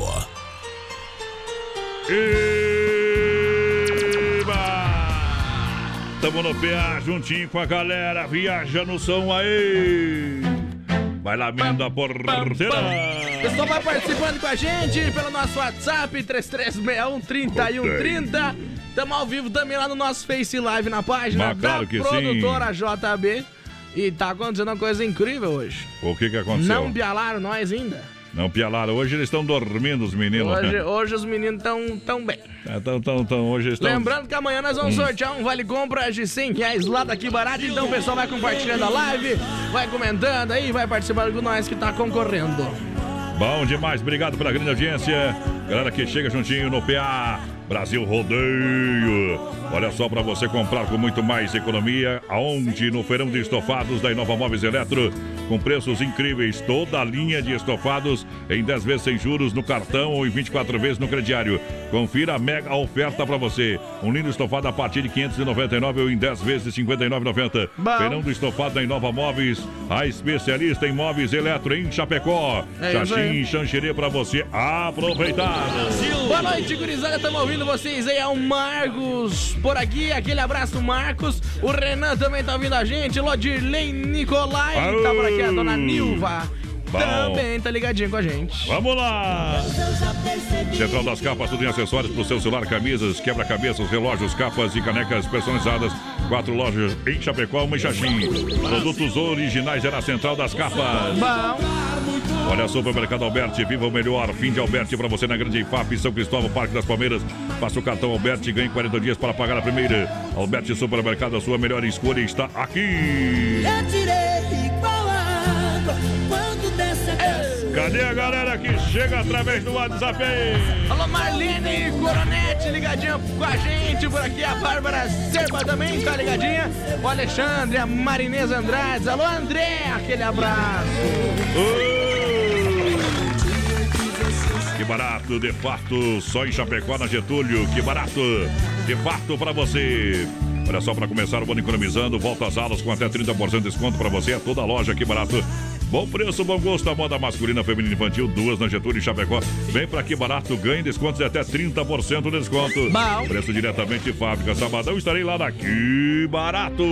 Eba! Tamo no PA juntinho com a galera. Viaja no som aí. Vai lá, menino da porteira. Pessoal, vai participando com a gente pelo nosso WhatsApp 3361-3130. Tamo ao vivo também lá no nosso Face Live na página Mas claro da que produtora JB. E tá acontecendo uma coisa incrível hoje. O que que aconteceu? Não bialaram nós ainda. Não pialaram. Hoje eles estão dormindo, os meninos. Hoje, hoje os meninos estão tão bem. Então, então, então, hoje estão... Lembrando que amanhã nós vamos Hum. sortear um vale compras de 100 reais lá daqui barato. Então o pessoal vai compartilhando a live, vai comentando aí, vai participando com nós que tá concorrendo. Bom demais, obrigado pela grande audiência. Galera que chega juntinho no PA Brasil Rodeio. Olha só para você comprar com muito mais economia, aonde no feirão de estofados da Inova Móveis Eletro, com preços incríveis, toda a linha de estofados em 10 vezes sem juros no cartão ou em 24 vezes no crediário. Confira a mega oferta para você. Um lindo estofado a partir de 599 ou em 10 vezes de 59,90. Feirão do estofado da Inova Móveis, a especialista em móveis eletro em Chapecó. É Xaxim e Xanxerê para você aproveitar. Boa noite, gurizada. Estamos ouvindo vocês aí. É o Marcos por aqui. Aquele abraço, Marcos. O Renan também tá ouvindo a gente. Lodirley Nicolai. Aô. Tá por aqui a dona Nilva. Bom. Também tá ligadinho com a gente. Vamos lá! Central das Capas, tudo em acessórios para o seu celular, camisas, quebra-cabeças, relógios, capas e canecas personalizadas Quatro lojas em Chapecó, uma em Xaxim. Produtos originais é na Central das Capas. Olha, Supermercado Alberti, viva o melhor. Fim de Alberti para você na Grande IFAP, São Cristóvão, Parque das Palmeiras. Faça o cartão Alberti e ganhe 40 dias para pagar a primeira. Alberti Supermercado, a sua melhor escolha está aqui. Eu tirei Cadê a galera que chega através do WhatsApp aí? Alô, Marlene Coronete, ligadinha com a gente por aqui. A Bárbara Serba também tá ligadinha. O Alexandre, a Marinesa Andrade. Alô, André, aquele abraço. Que barato, de fato, só em Chapecó, na Getúlio. Que barato, de fato para você. Olha só, para começar o ano economizando, volta às aulas com até 30% de desconto para você. É toda a loja, que barato. Bom preço, bom gosto, a moda masculina, feminina infantil, duas na Getúlio e Chapecó. Vem pra que barato, ganhe descontos de até 30% de desconto. Bom. Preço diretamente de fábrica. Sabadão estarei lá daqui barato.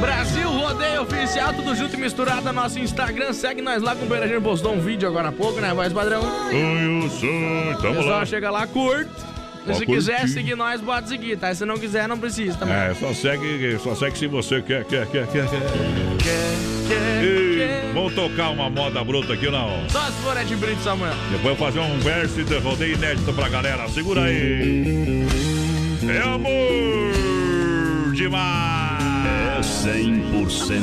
Brasil Rodeio Oficial, tudo junto e misturado no nosso Instagram. Segue nós lá com o Beirajinho postou um vídeo agora há pouco, né, voz padrão? Eu sou. Tamo Pessoal, lá. chega lá, curte. E Pode se quiser seguir nós, bota seguir, tá? Se não quiser, não precisa, bom? É, só segue, só segue se você quer, quer, quer, quer, quer. Ei, Vamos tocar uma moda bruta aqui, não? Só se for Ed Brito, Samuel. Depois eu vou fazer um verso de rodeio inédito pra galera. Segura aí. É amor demais. É 100%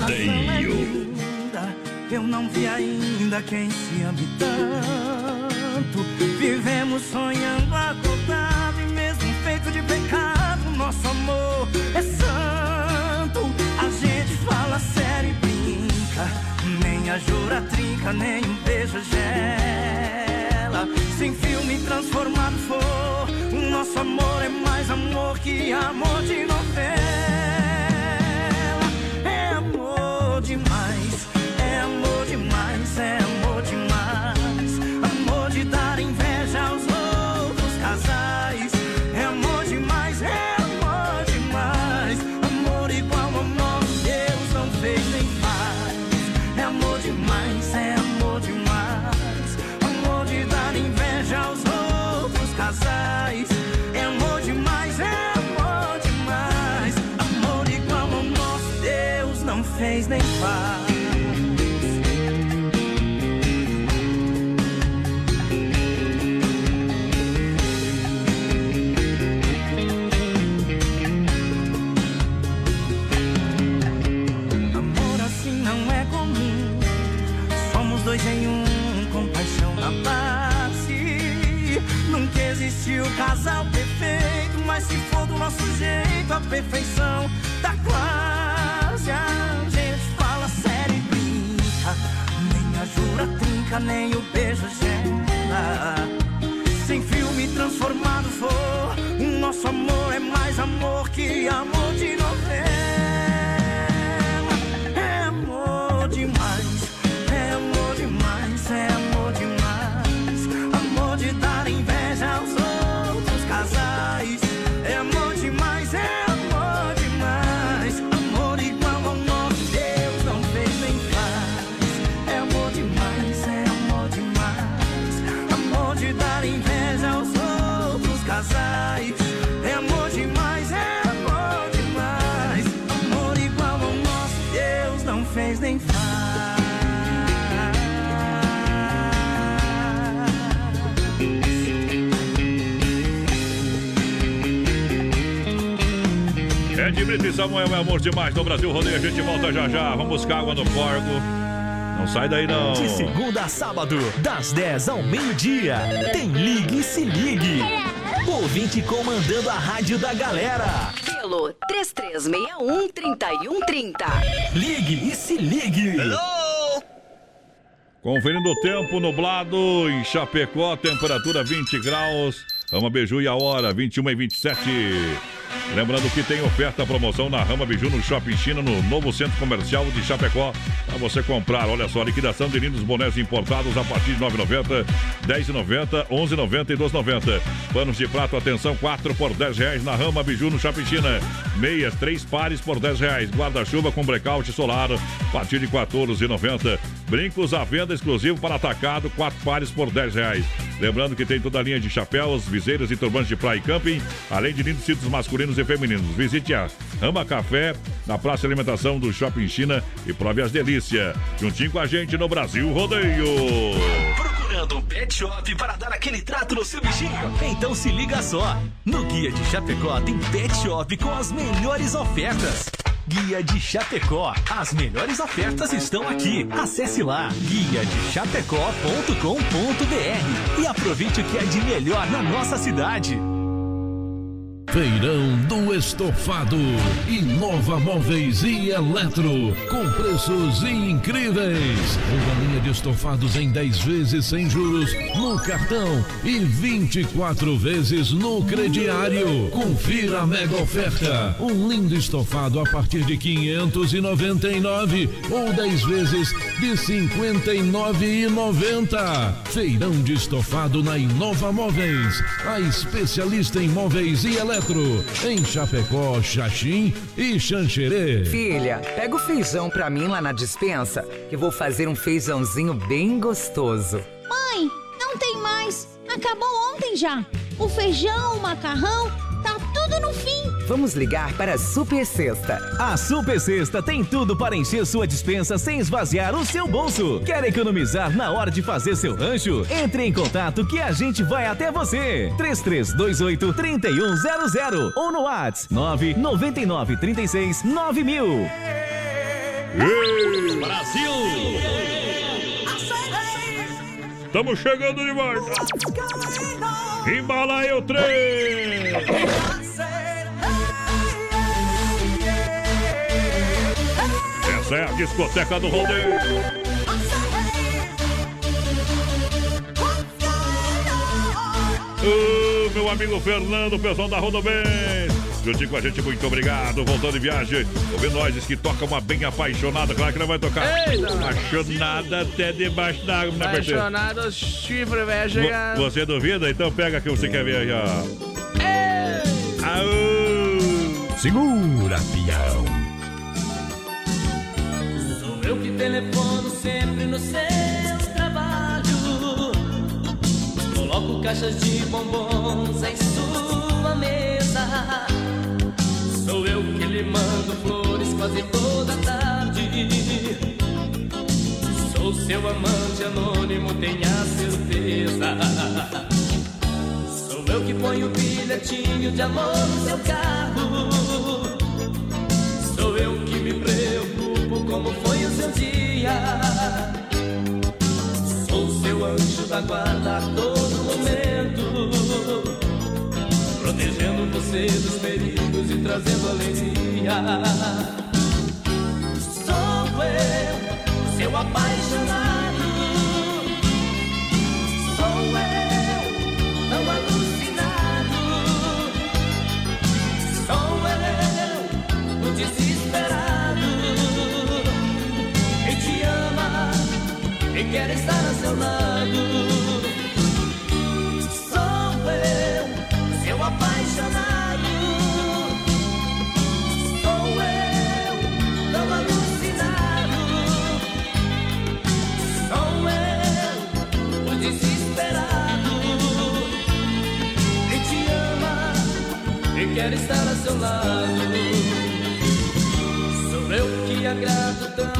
rodeio. eu não vi ainda quem se ame Vivemos sonhando acordado e mesmo feito de pecado, nosso amor é santo. A gente fala sério e brinca, nem a jura trinca, nem um beijo gela. Sem filme transformado for, o nosso amor é mais amor que amor de novela. É amor nosso jeito, a perfeição tá quase. A gente fala sério e brinca, nem a jura trinca, nem o beijo gela. Sem filme transformado for, o nosso amor é mais amor que amor de novela. Brito e Samuel, é amor demais. No Brasil Rodeio, a gente volta já já. Vamos buscar água no corgo. Não sai daí, não. De segunda a sábado, das 10 ao meio-dia, tem Ligue e Se Ligue. Ouvinte comandando a rádio da galera. Pelo 3361-3130. Ligue e Se Ligue. Conferindo o tempo nublado em Chapecó, temperatura 20 graus. Rama Beiju e a hora, 21 e 27. Lembrando que tem oferta promoção na Rama Biju no Shopping China, no novo centro comercial de Chapecó, para você comprar. Olha só, liquidação de lindos bonés importados a partir de 9,90, 10,90, 11,90 e 12,90. Panos de prato, atenção, 4 por 10 reais na Rama Biju no Shopping China. Meias, 3 pares por 10 reais. Guarda-chuva com blackout solar, a partir de 14,90. Brincos à venda exclusivo para atacado, 4 pares por 10 reais. Lembrando que tem toda a linha de chapéus, viseiras e turbantes de praia e camping, além de lindos cintos masculinos e femininos. Visite a Ama Café, na Praça Alimentação do Shopping China e prove as delícias. Juntinho com a gente no Brasil Rodeio. Procurando um pet shop para dar aquele trato no seu bichinho? Então se liga só. No Guia de Chapecó tem pet shop com as melhores ofertas. Guia de Chapecó. As melhores ofertas estão aqui. Acesse lá guia de chapecó.com.br e aproveite o que é de melhor na nossa cidade. Feirão do Estofado. Inova Móveis e Eletro. Com preços incríveis. Uma linha de estofados em 10 vezes sem juros no cartão e 24 vezes no crediário. Confira a mega oferta. Um lindo estofado a partir de 599 ou 10 vezes de 59,90. Feirão de estofado na Inova Móveis. A especialista em móveis e eletro. Em Chapecó, Xaxim e Xanxerê. Filha, pega o feijão pra mim lá na dispensa, que vou fazer um feijãozinho bem gostoso. Mãe, não tem mais. Acabou ontem já. O feijão, o macarrão, tá tudo no fim. Vamos ligar para a Super Sexta. A Super Sexta tem tudo para encher sua dispensa sem esvaziar o seu bolso. Quer economizar na hora de fazer seu rancho? Entre em contato que a gente vai até você. 3328 3100 ou no WhatsApp 999 36 9000. Brasil! Estamos chegando de volta. Embala aí o trem. Essa é a discoteca do rodeio. Ô, meu amigo Fernando, pessoal da Rodobens. Juntinho com a gente, muito obrigado. Voltando de viagem. Ouvindo nós que toca uma bem apaixonada. Claro que não vai tocar. Eita. Apaixonada até debaixo da água, né, parceiro? Apaixonado, chifre. Vo- Você duvida? Então pega que você quer ver aí, ó. Aô! Segura, pião. Eu que telefono sempre no seu trabalho. Coloco caixas de bombons em sua mesa. Sou eu que lhe mando flores quase toda tarde. Sou seu amante anônimo, tenha certeza. Sou eu que ponho o bilhetinho de amor no seu carro. Sou eu que me preocupo como foi seu dia. Sou seu anjo da guarda a todo momento, protegendo você dos perigos e trazendo alegria. Sou eu, seu apaixonado. E quer estar a seu lado. Sou eu, seu apaixonado. Sou eu, tão alucinado. Sou eu, o desesperado. Quem te ama e quer estar a seu lado. Sou eu que agrado tanto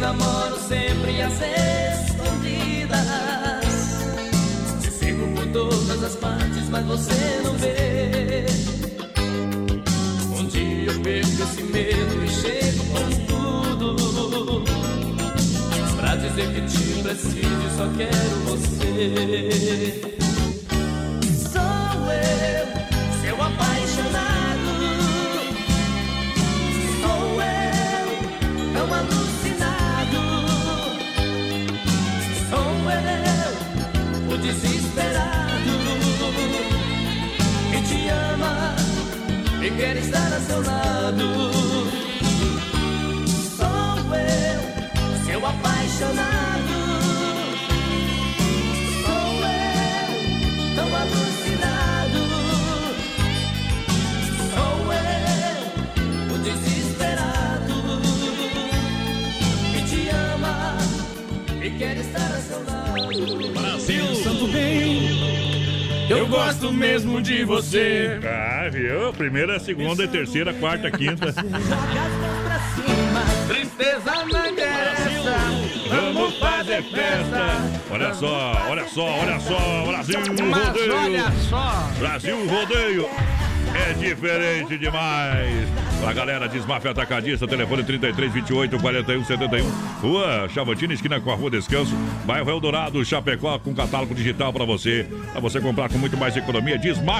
namoro sempre às escondidas. Te sigo por todas as partes, mas você não vê. Um dia eu perco esse medo e chego com tudo. Pra dizer que te preciso só quero você. seu lado. Sou eu, seu apaixonado. Sou eu, tão alucinado. Sou eu, o desesperado. Que te ama e quer estar a seu lado. Brasil, Santo Meio gosto mesmo de você. Ah, viu? Primeira, segunda, terceira, quarta, quinta. Tristeza não interessa, vamos fazer festa. Olha só, olha só, olha só, Brasil Mas Rodeio. olha só. Brasil Rodeio. Diferente demais. Pra galera de Atacadista, telefone 33 28 41 71. Rua Chavantina, esquina com a Rua Descanso. Bairro Eldorado, Chapecó, com catálogo digital pra você. Pra você comprar com muito mais economia.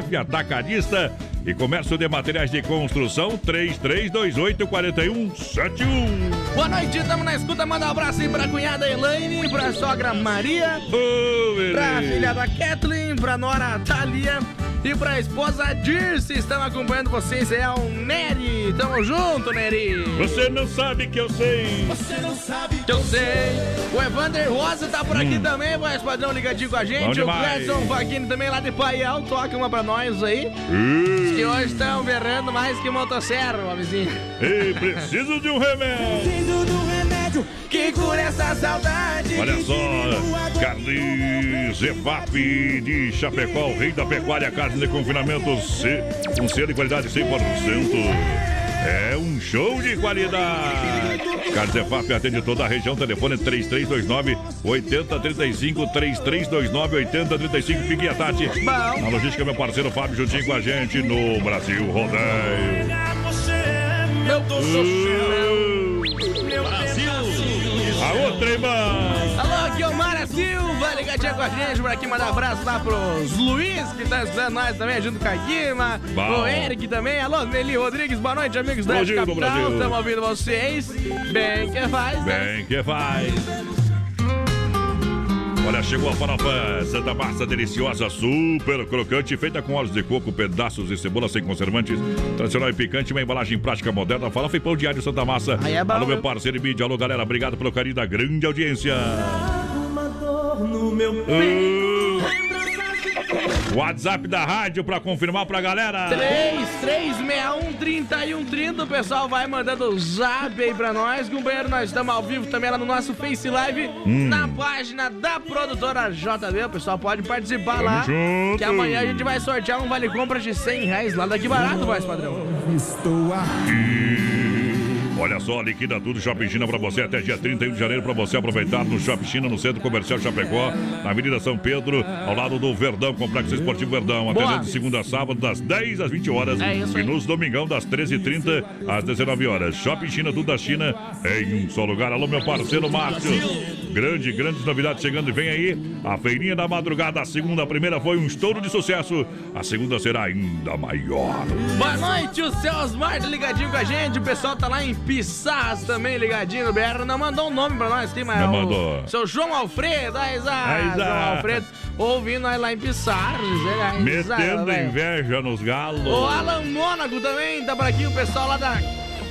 de Atacadista e Comércio de Materiais de Construção 3328 4171. Boa noite, estamos na escuta. Manda um abraço aí pra cunhada Elaine, pra sogra Maria, pra filha da Kathleen, pra nora Thalia e pra esposa Dirce. Estamos acompanhando vocês, é o Nery. Tamo junto, Nery. Você não sabe que eu sei. Você não sabe que eu sei. O Evander Rosa tá por aqui também, voz padrão ligadinho com a Hum. Gente. O demais. Cledson Faquini também lá de Paial, toca uma pra nós aí. Hum. Que hoje estão berrando mais que motosserra, homenzinho. Ei, preciso de um remédio. Preciso de um remédio que cura essa saudade. Olha só, Carlinhos Zefap de Chapecó, o rei da pecuária, carne de confinamento, C, com selo de qualidade 100%. É um show de qualidade. Carlos Zefap atende toda a região, telefone 3329 8035 3329 8035 Fique à tarde. Na logística, meu parceiro Fábio juntinho com a gente no Brasil Rodeio. Meu Brasil! Aô, Treimão! Ligadinha com a gente por aqui, mandar um abraço lá pros Luiz, que tá escutando nós também, junto com a Guima, Bom. o Eric também, alô, Nelly Rodrigues, boa noite, amigos da Bom dia, Capital, Brasil. estamos ouvindo vocês, bem que faz, né? Bem que faz. Olha, chegou a farofa Santa Massa deliciosa, super crocante, feita com óleos de coco, pedaços de cebola sem conservantes, tradicional e picante, uma embalagem prática moderna, farofa e pão diário Santa Massa. Aí é bom, alô, meu parceiro e mídia, alô, galera, obrigado pelo carinho da grande audiência. Dor no meu Uh, WhatsApp da rádio pra confirmar pra galera. 3361-3130, o pessoal vai mandando o zap aí pra nós, companheiro, nós estamos ao vivo também lá no nosso Face Live, Hum. na página da produtora JB, o pessoal pode participar Tamo lá, junto. que amanhã a gente vai sortear um vale compra de 100 reais lá daqui barato, voz padrão. Estou aqui. Olha só, liquida tudo Shopping China pra você até dia 31 de janeiro pra você aproveitar no Shopping China, no Centro Comercial Chapecó, na Avenida São Pedro, ao lado do Verdão, Complexo Esportivo Verdão, atendendo de segunda a sábado, das 10 às 20 horas É isso e aí. nos domingão, das 13h30 às 19 horas. Shopping China, tudo da China, em um só lugar. Alô, meu parceiro Márcio. Grande, grandes novidades chegando e vem aí. A feirinha da madrugada, a segunda, a primeira foi um estouro de sucesso, a segunda será ainda maior. Boa noite, o seu Osmar ligadinho com a gente. O pessoal tá lá em Pissarras também ligadinho no BR. Não mandou um nome pra nós aqui, mas Não é o mandou. seu João Alfredo, aí, Zá, Aí, Zá. João Alfredo, ouvindo nós lá em Pissarras. Metendo velho. inveja nos galos. O Alan Mônaco também tá por aqui, o pessoal lá da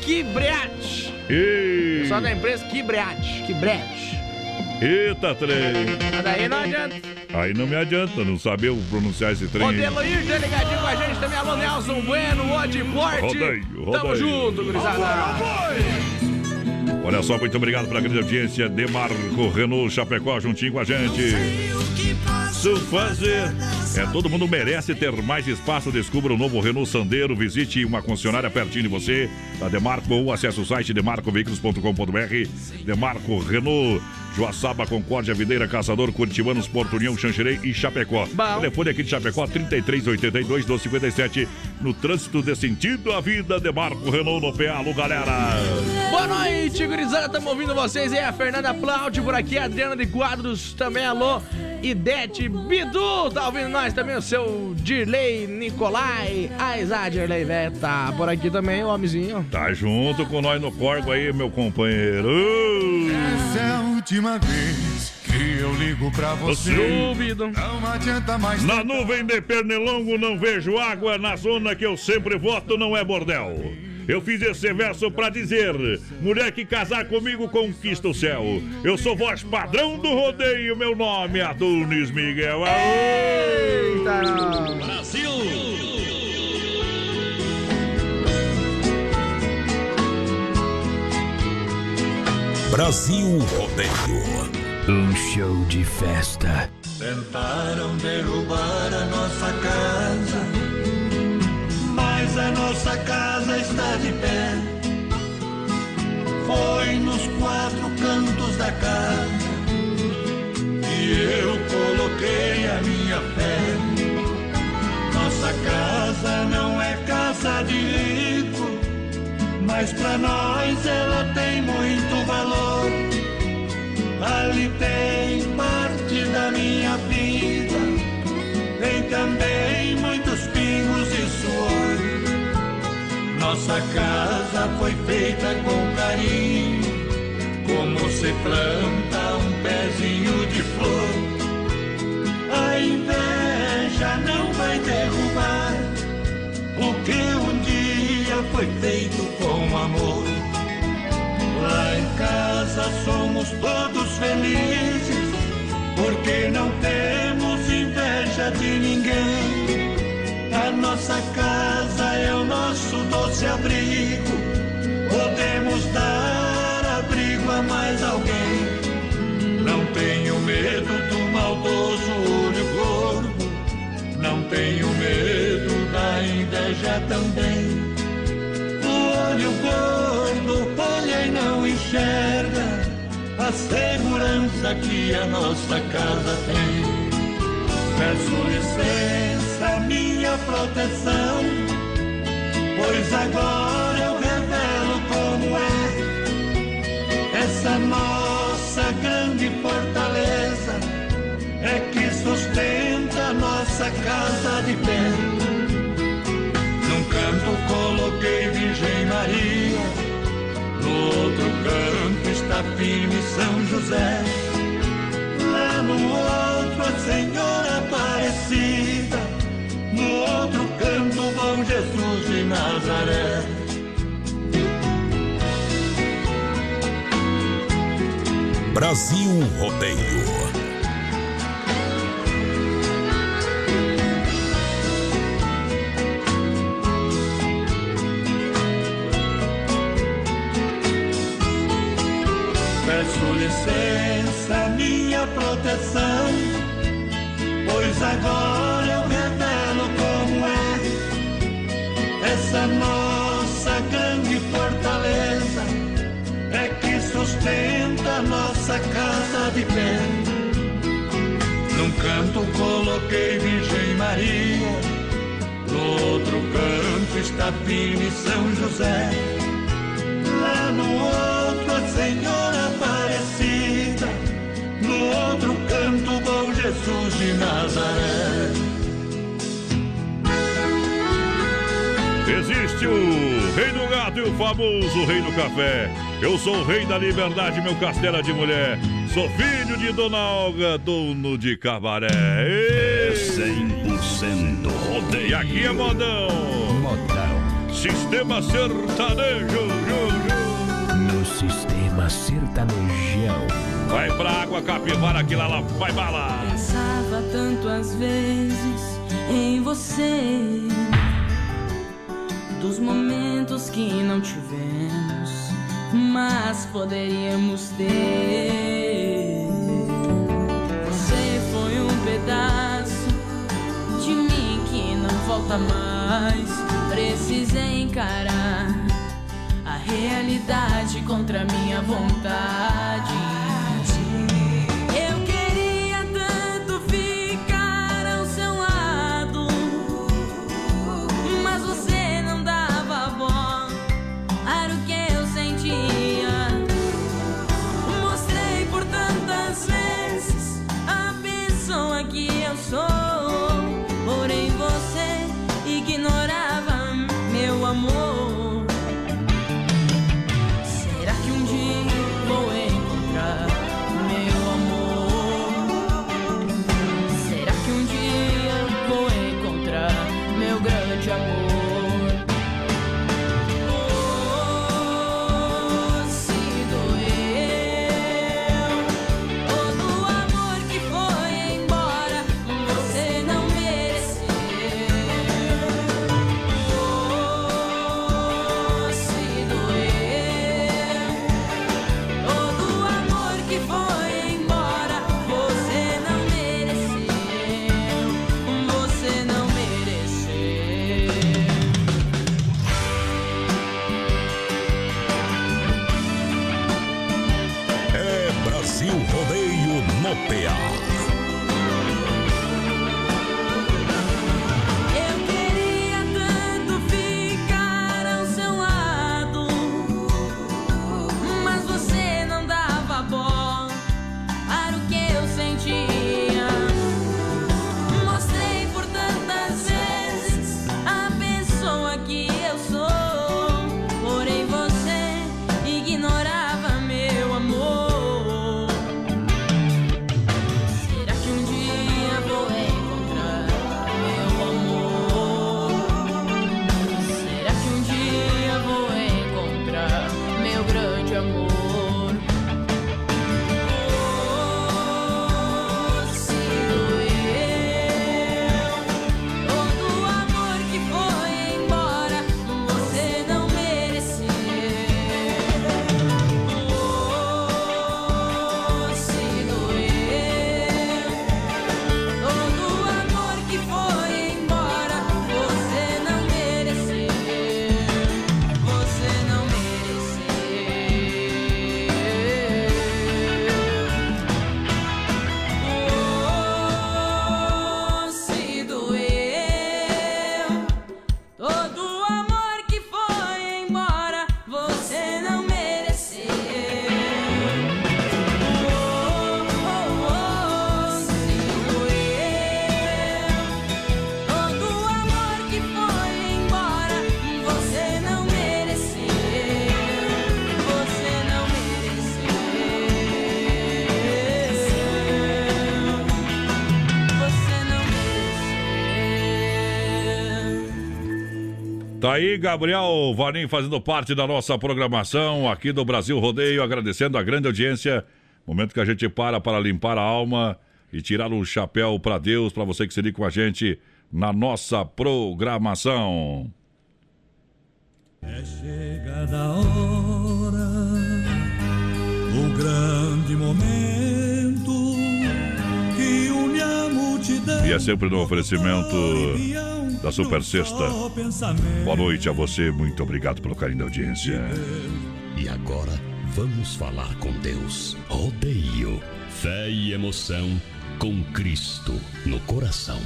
Kibreat. Ei. Pessoal da empresa Kibreat. Kibreat. Eita, trem. Mas daí não adianta. Aí não me adianta não saber pronunciar esse trem. Modelo Ir, tá ligadinho com a gente também. Alô, Nelson Bueno, Odiporte. Rodeio, Tamo rodeio. junto, gurizada. Olha só, muito obrigado pela grande audiência. Demarco Renault Chapecó juntinho com a gente. Posso fazer. É, todo mundo merece ter mais espaço. Descubra o novo Renault Sandero. Visite uma concessionária pertinho de você. Da Demarco ou acesse o site demarcoveículos.com.br. Demarco Renault. Joaçaba, Concórdia, Videira, Caçador, Curitibanos, Porto União, Xanxerê e Chapecó. Telefone aqui de Chapecó, 3382 1257. No trânsito de sentido à vida, Demarco Renault no PA. Alô, galera. Boa noite, gurizada. Estamos ouvindo vocês aí. A Fernanda Plauti por aqui, a Adriana de Quadros também. Alô, Idete Bidu. Tá ouvindo nós também o seu Dirley Nicolai. A Isa Dirley. Tá por aqui também, o homenzinho. Tá junto com nós no corgo aí, meu companheiro. Essa é a última vez que eu ligo pra você. Duvido. Não adianta mais. Na nuvem de Pernilongo não vejo água, na zona que eu sempre voto não é bordel. Eu fiz esse verso pra dizer: mulher que casar comigo conquista o céu. Eu sou voz padrão do rodeio, meu nome é Adonis Miguel. Eita! Brasil! Brasil Rodeio. Um show de festa. Tentaram derrubar a nossa casa, de pé. Foi nos quatro cantos da casa que eu coloquei a minha fé. Nossa casa não é casa de rico, mas pra nós ela tem muito valor. Ali tem parte da minha vida, tem também Nossa casa foi feita com carinho, como se planta um pezinho de flor. A inveja não vai derrubar o que um dia foi feito com amor. Lá em casa somos todos felizes, porque não temos inveja de ninguém. A nossa casa é o nosso doce abrigo, podemos dar abrigo a mais alguém. Não tenho medo do maldoso olho gordo, não tenho medo da inveja também. O olho gordo olha e não enxerga a segurança que a nossa casa tem. Peço licença, minha proteção, pois agora eu revelo como é essa nossa grande fortaleza. É que sustenta nossa casa de pé. Num canto coloquei Virgem Maria, no outro canto está firme São José. Lá no outro a Senhora Aparecida, no outro canto Bom Jesus de Nazaré. Brasil Rodeio. Peço licença, minha proteção, pois agora essa nossa grande fortaleza. É que sustenta nossa casa de pé. Num canto coloquei Virgem Maria, no outro canto está firme São José. Lá no outro a Senhora Aparecida, no outro canto Bom Jesus de Nazaré. Existe o Rei do Gato e o famoso Rei do Café. Eu sou o Rei da Liberdade, meu castelo de mulher. Sou filho de Dona Olga, dono de cabaré. Ei! 100% rodeio. E aqui é modão. Modão. Sistema sertanejo. No sistema sertanejão. Vai pra água, capivara, que lá, lá vai bala. Pensava tanto às vezes em você, dos momentos que não tivemos, mas poderíamos ter. Você foi um pedaço de mim que não volta mais. Precisei encarar a realidade contra minha vontade. Tá aí, Gabriel Vanim fazendo parte da nossa programação aqui do Brasil Rodeio, agradecendo a grande audiência. Momento que a gente para para limpar a alma e tirar o chapéu para Deus, para você que se liga com a gente na nossa programação. É chegada a hora, o grande momento que une a multidão. E é sempre no oferecimento da Super Sexta. Boa noite a você, muito obrigado pelo carinho da audiência. E agora vamos falar com Deus. Rodeio, fé e emoção com Cristo no coração.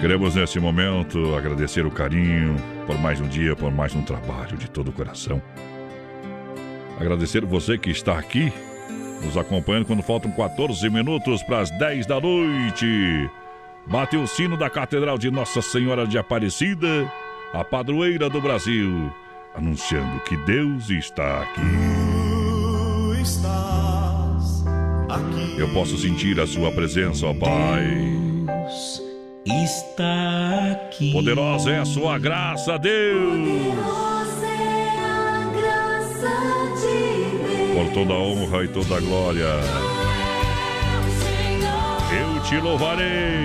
Queremos nesse momento agradecer o carinho por mais um dia, por mais um trabalho de todo o coração. Agradecer você que está aqui nos acompanhando quando faltam 14 minutos para as 10 da noite. Bate o sino da Catedral de Nossa Senhora de Aparecida, a padroeira do Brasil, anunciando que Deus está aqui. Tu estás aqui. Eu posso sentir a sua presença, ó Pai. Está aqui. Poderosa é a sua graça, Deus. Por toda a honra e toda a glória. Eu te louvarei.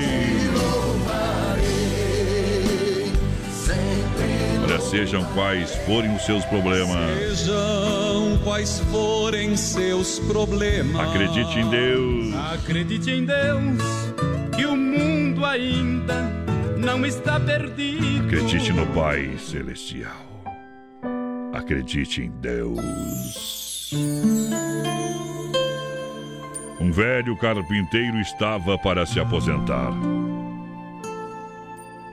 Olha, sejam quais forem os seus problemas. Sejam quais forem seus problemas. Acredite em Deus. Acredite em Deus que o mundo ainda não está perdido. Acredite no Pai Celestial. Acredite em Deus. Um velho carpinteiro estava para se aposentar.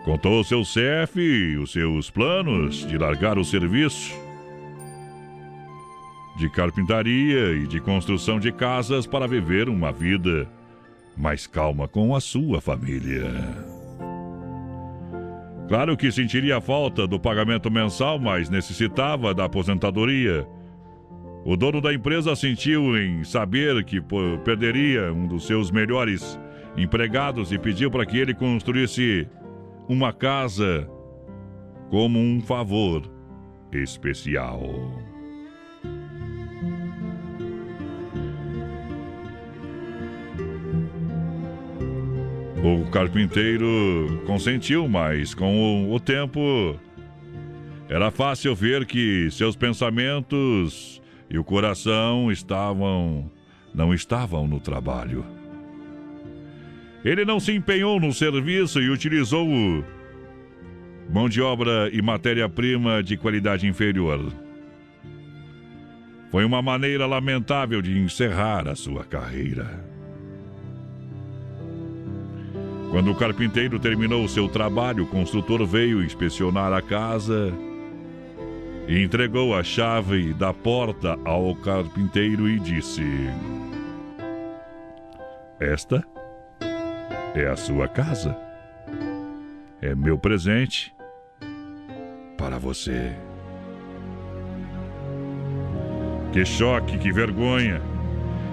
Contou seu chefe os seus planos de largar o serviço de carpintaria e de construção de casas para viver uma vida mais calma com a sua família. Claro que sentiria falta do pagamento mensal, mas necessitava da aposentadoria. O dono da empresa sentiu em saber que perderia um dos seus melhores empregados e pediu para que ele construísse uma casa como um favor especial. O carpinteiro consentiu, mas com o tempo era fácil ver que seus pensamentos e o coração estavam não estavam no trabalho. Ele não se empenhou no serviço e utilizou mão de obra e matéria-prima de qualidade inferior. Foi uma maneira lamentável de encerrar a sua carreira. Quando o carpinteiro terminou seu trabalho, o construtor veio inspecionar a casa entregou a chave da porta ao carpinteiro e disse: Esta é a sua casa. É meu presente para você. Que choque, que vergonha!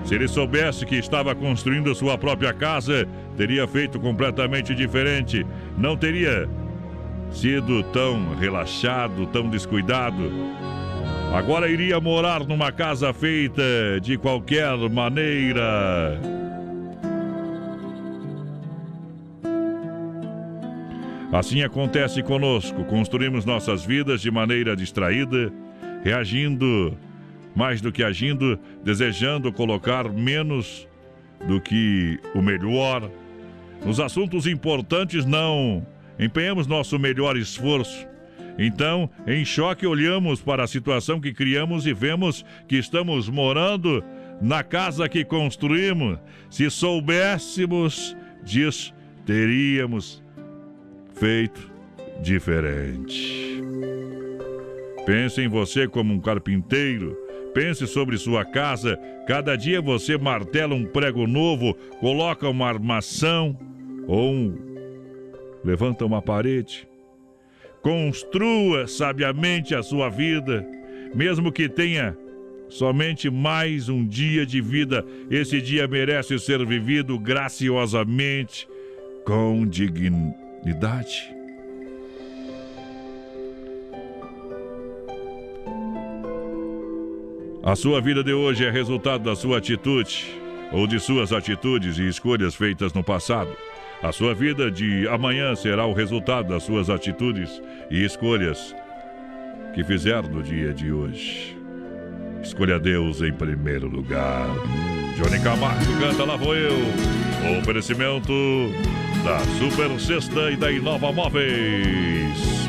Se ele soubesse que estava construindo sua própria casa, teria feito completamente diferente. Não teria sido tão relaxado, tão descuidado. Agora iria morar numa casa feita de qualquer maneira. Assim acontece conosco. Construímos nossas vidas de maneira distraída, reagindo mais do que agindo, desejando colocar menos do que o melhor. Nos assuntos importantes, não empenhamos nosso melhor esforço. Então, em choque, olhamos para a situação que criamos e vemos que estamos morando na casa que construímos. Se soubéssemos disso, teríamos feito diferente. Pense em você como um carpinteiro. Pense sobre sua casa. Cada dia você martela um prego novo, coloca uma armação ou um levanta uma parede, construa sabiamente a sua vida, mesmo que tenha somente mais um dia de vida. Esse dia merece ser vivido graciosamente, com dignidade. A sua vida de hoje é resultado da sua atitude ou de suas atitudes e escolhas feitas no passado. A sua vida de amanhã será o resultado das suas atitudes e escolhas que fizer no dia de hoje. Escolha Deus em primeiro lugar. Johnny Camargo canta Lá Vou Eu. O oferecimento da Super Sexta e da Inova Móveis.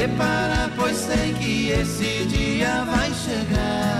preparar, pois sei que esse dia vai chegar.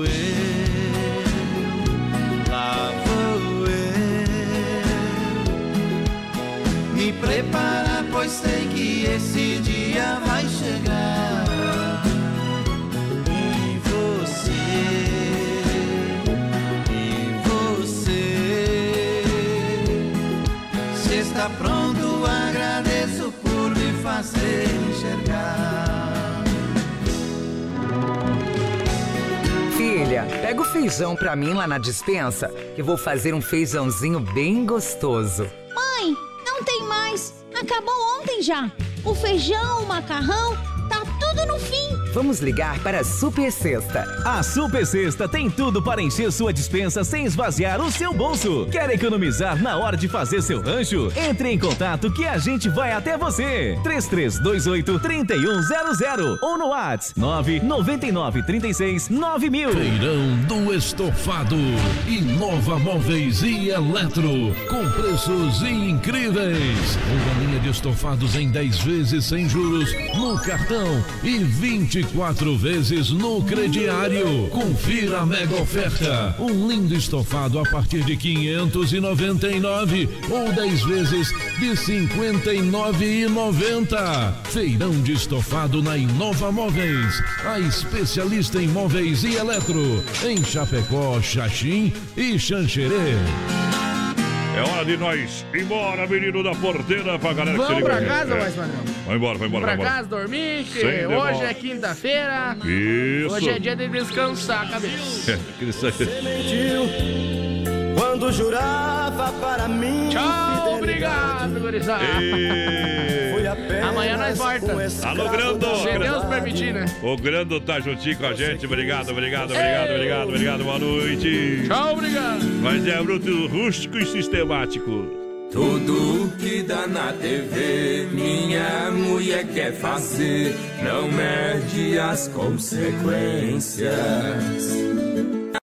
preparar, pois sei que esse dia vai chegar. E você, e você. Se está pronto, agradeço por me fazer enxergar. Filha, pega o feijão pra mim lá na dispensa, que vou fazer um feijãozinho bem gostoso. Acabou ontem já. O feijão, o macarrão, Vamos ligar para a Super Sexta. A Super Sexta tem tudo para encher sua dispensa sem esvaziar o seu bolso. Quer economizar na hora de fazer seu rancho? Entre em contato que a gente vai até você. 3328 3100 ou no WhatsApp 999 36 9000. Feirão do Estofado. Inova Móveis e Eletro. Com preços incríveis. Uma linha de estofados em 10 vezes sem juros no cartão e 24 vezes no crediário. Confira a mega oferta. Um lindo estofado a partir de 599 ou 10 vezes de 59,90. Feirão de estofado na Inova Móveis. A especialista em móveis e eletro. Em Chapecó, Xaxim e Xanxerê. É hora de nós ir embora, menino da porteira, pra galera que se Vamos liga pra aí. casa, É. mais padrão? Vai embora, vai embora, pra vai embora. casa dormir, que Sem demora. hoje é quinta-feira. Isso. Hoje é dia de descansar a cabeça. É, aquele sa- Quando jurava para mim. Tchau, obrigado, gurizada. Ei. Amanhã nós volta. Alô, Grando. Se Deus permitir, né? O Grando tá juntinho com a gente. Obrigado, obrigado, obrigado, obrigado, obrigado. Boa noite. Tchau, obrigado. Mas é bruto, rústico e sistemático. Tudo que dá na TV, minha mulher quer fazer, não mede as consequências.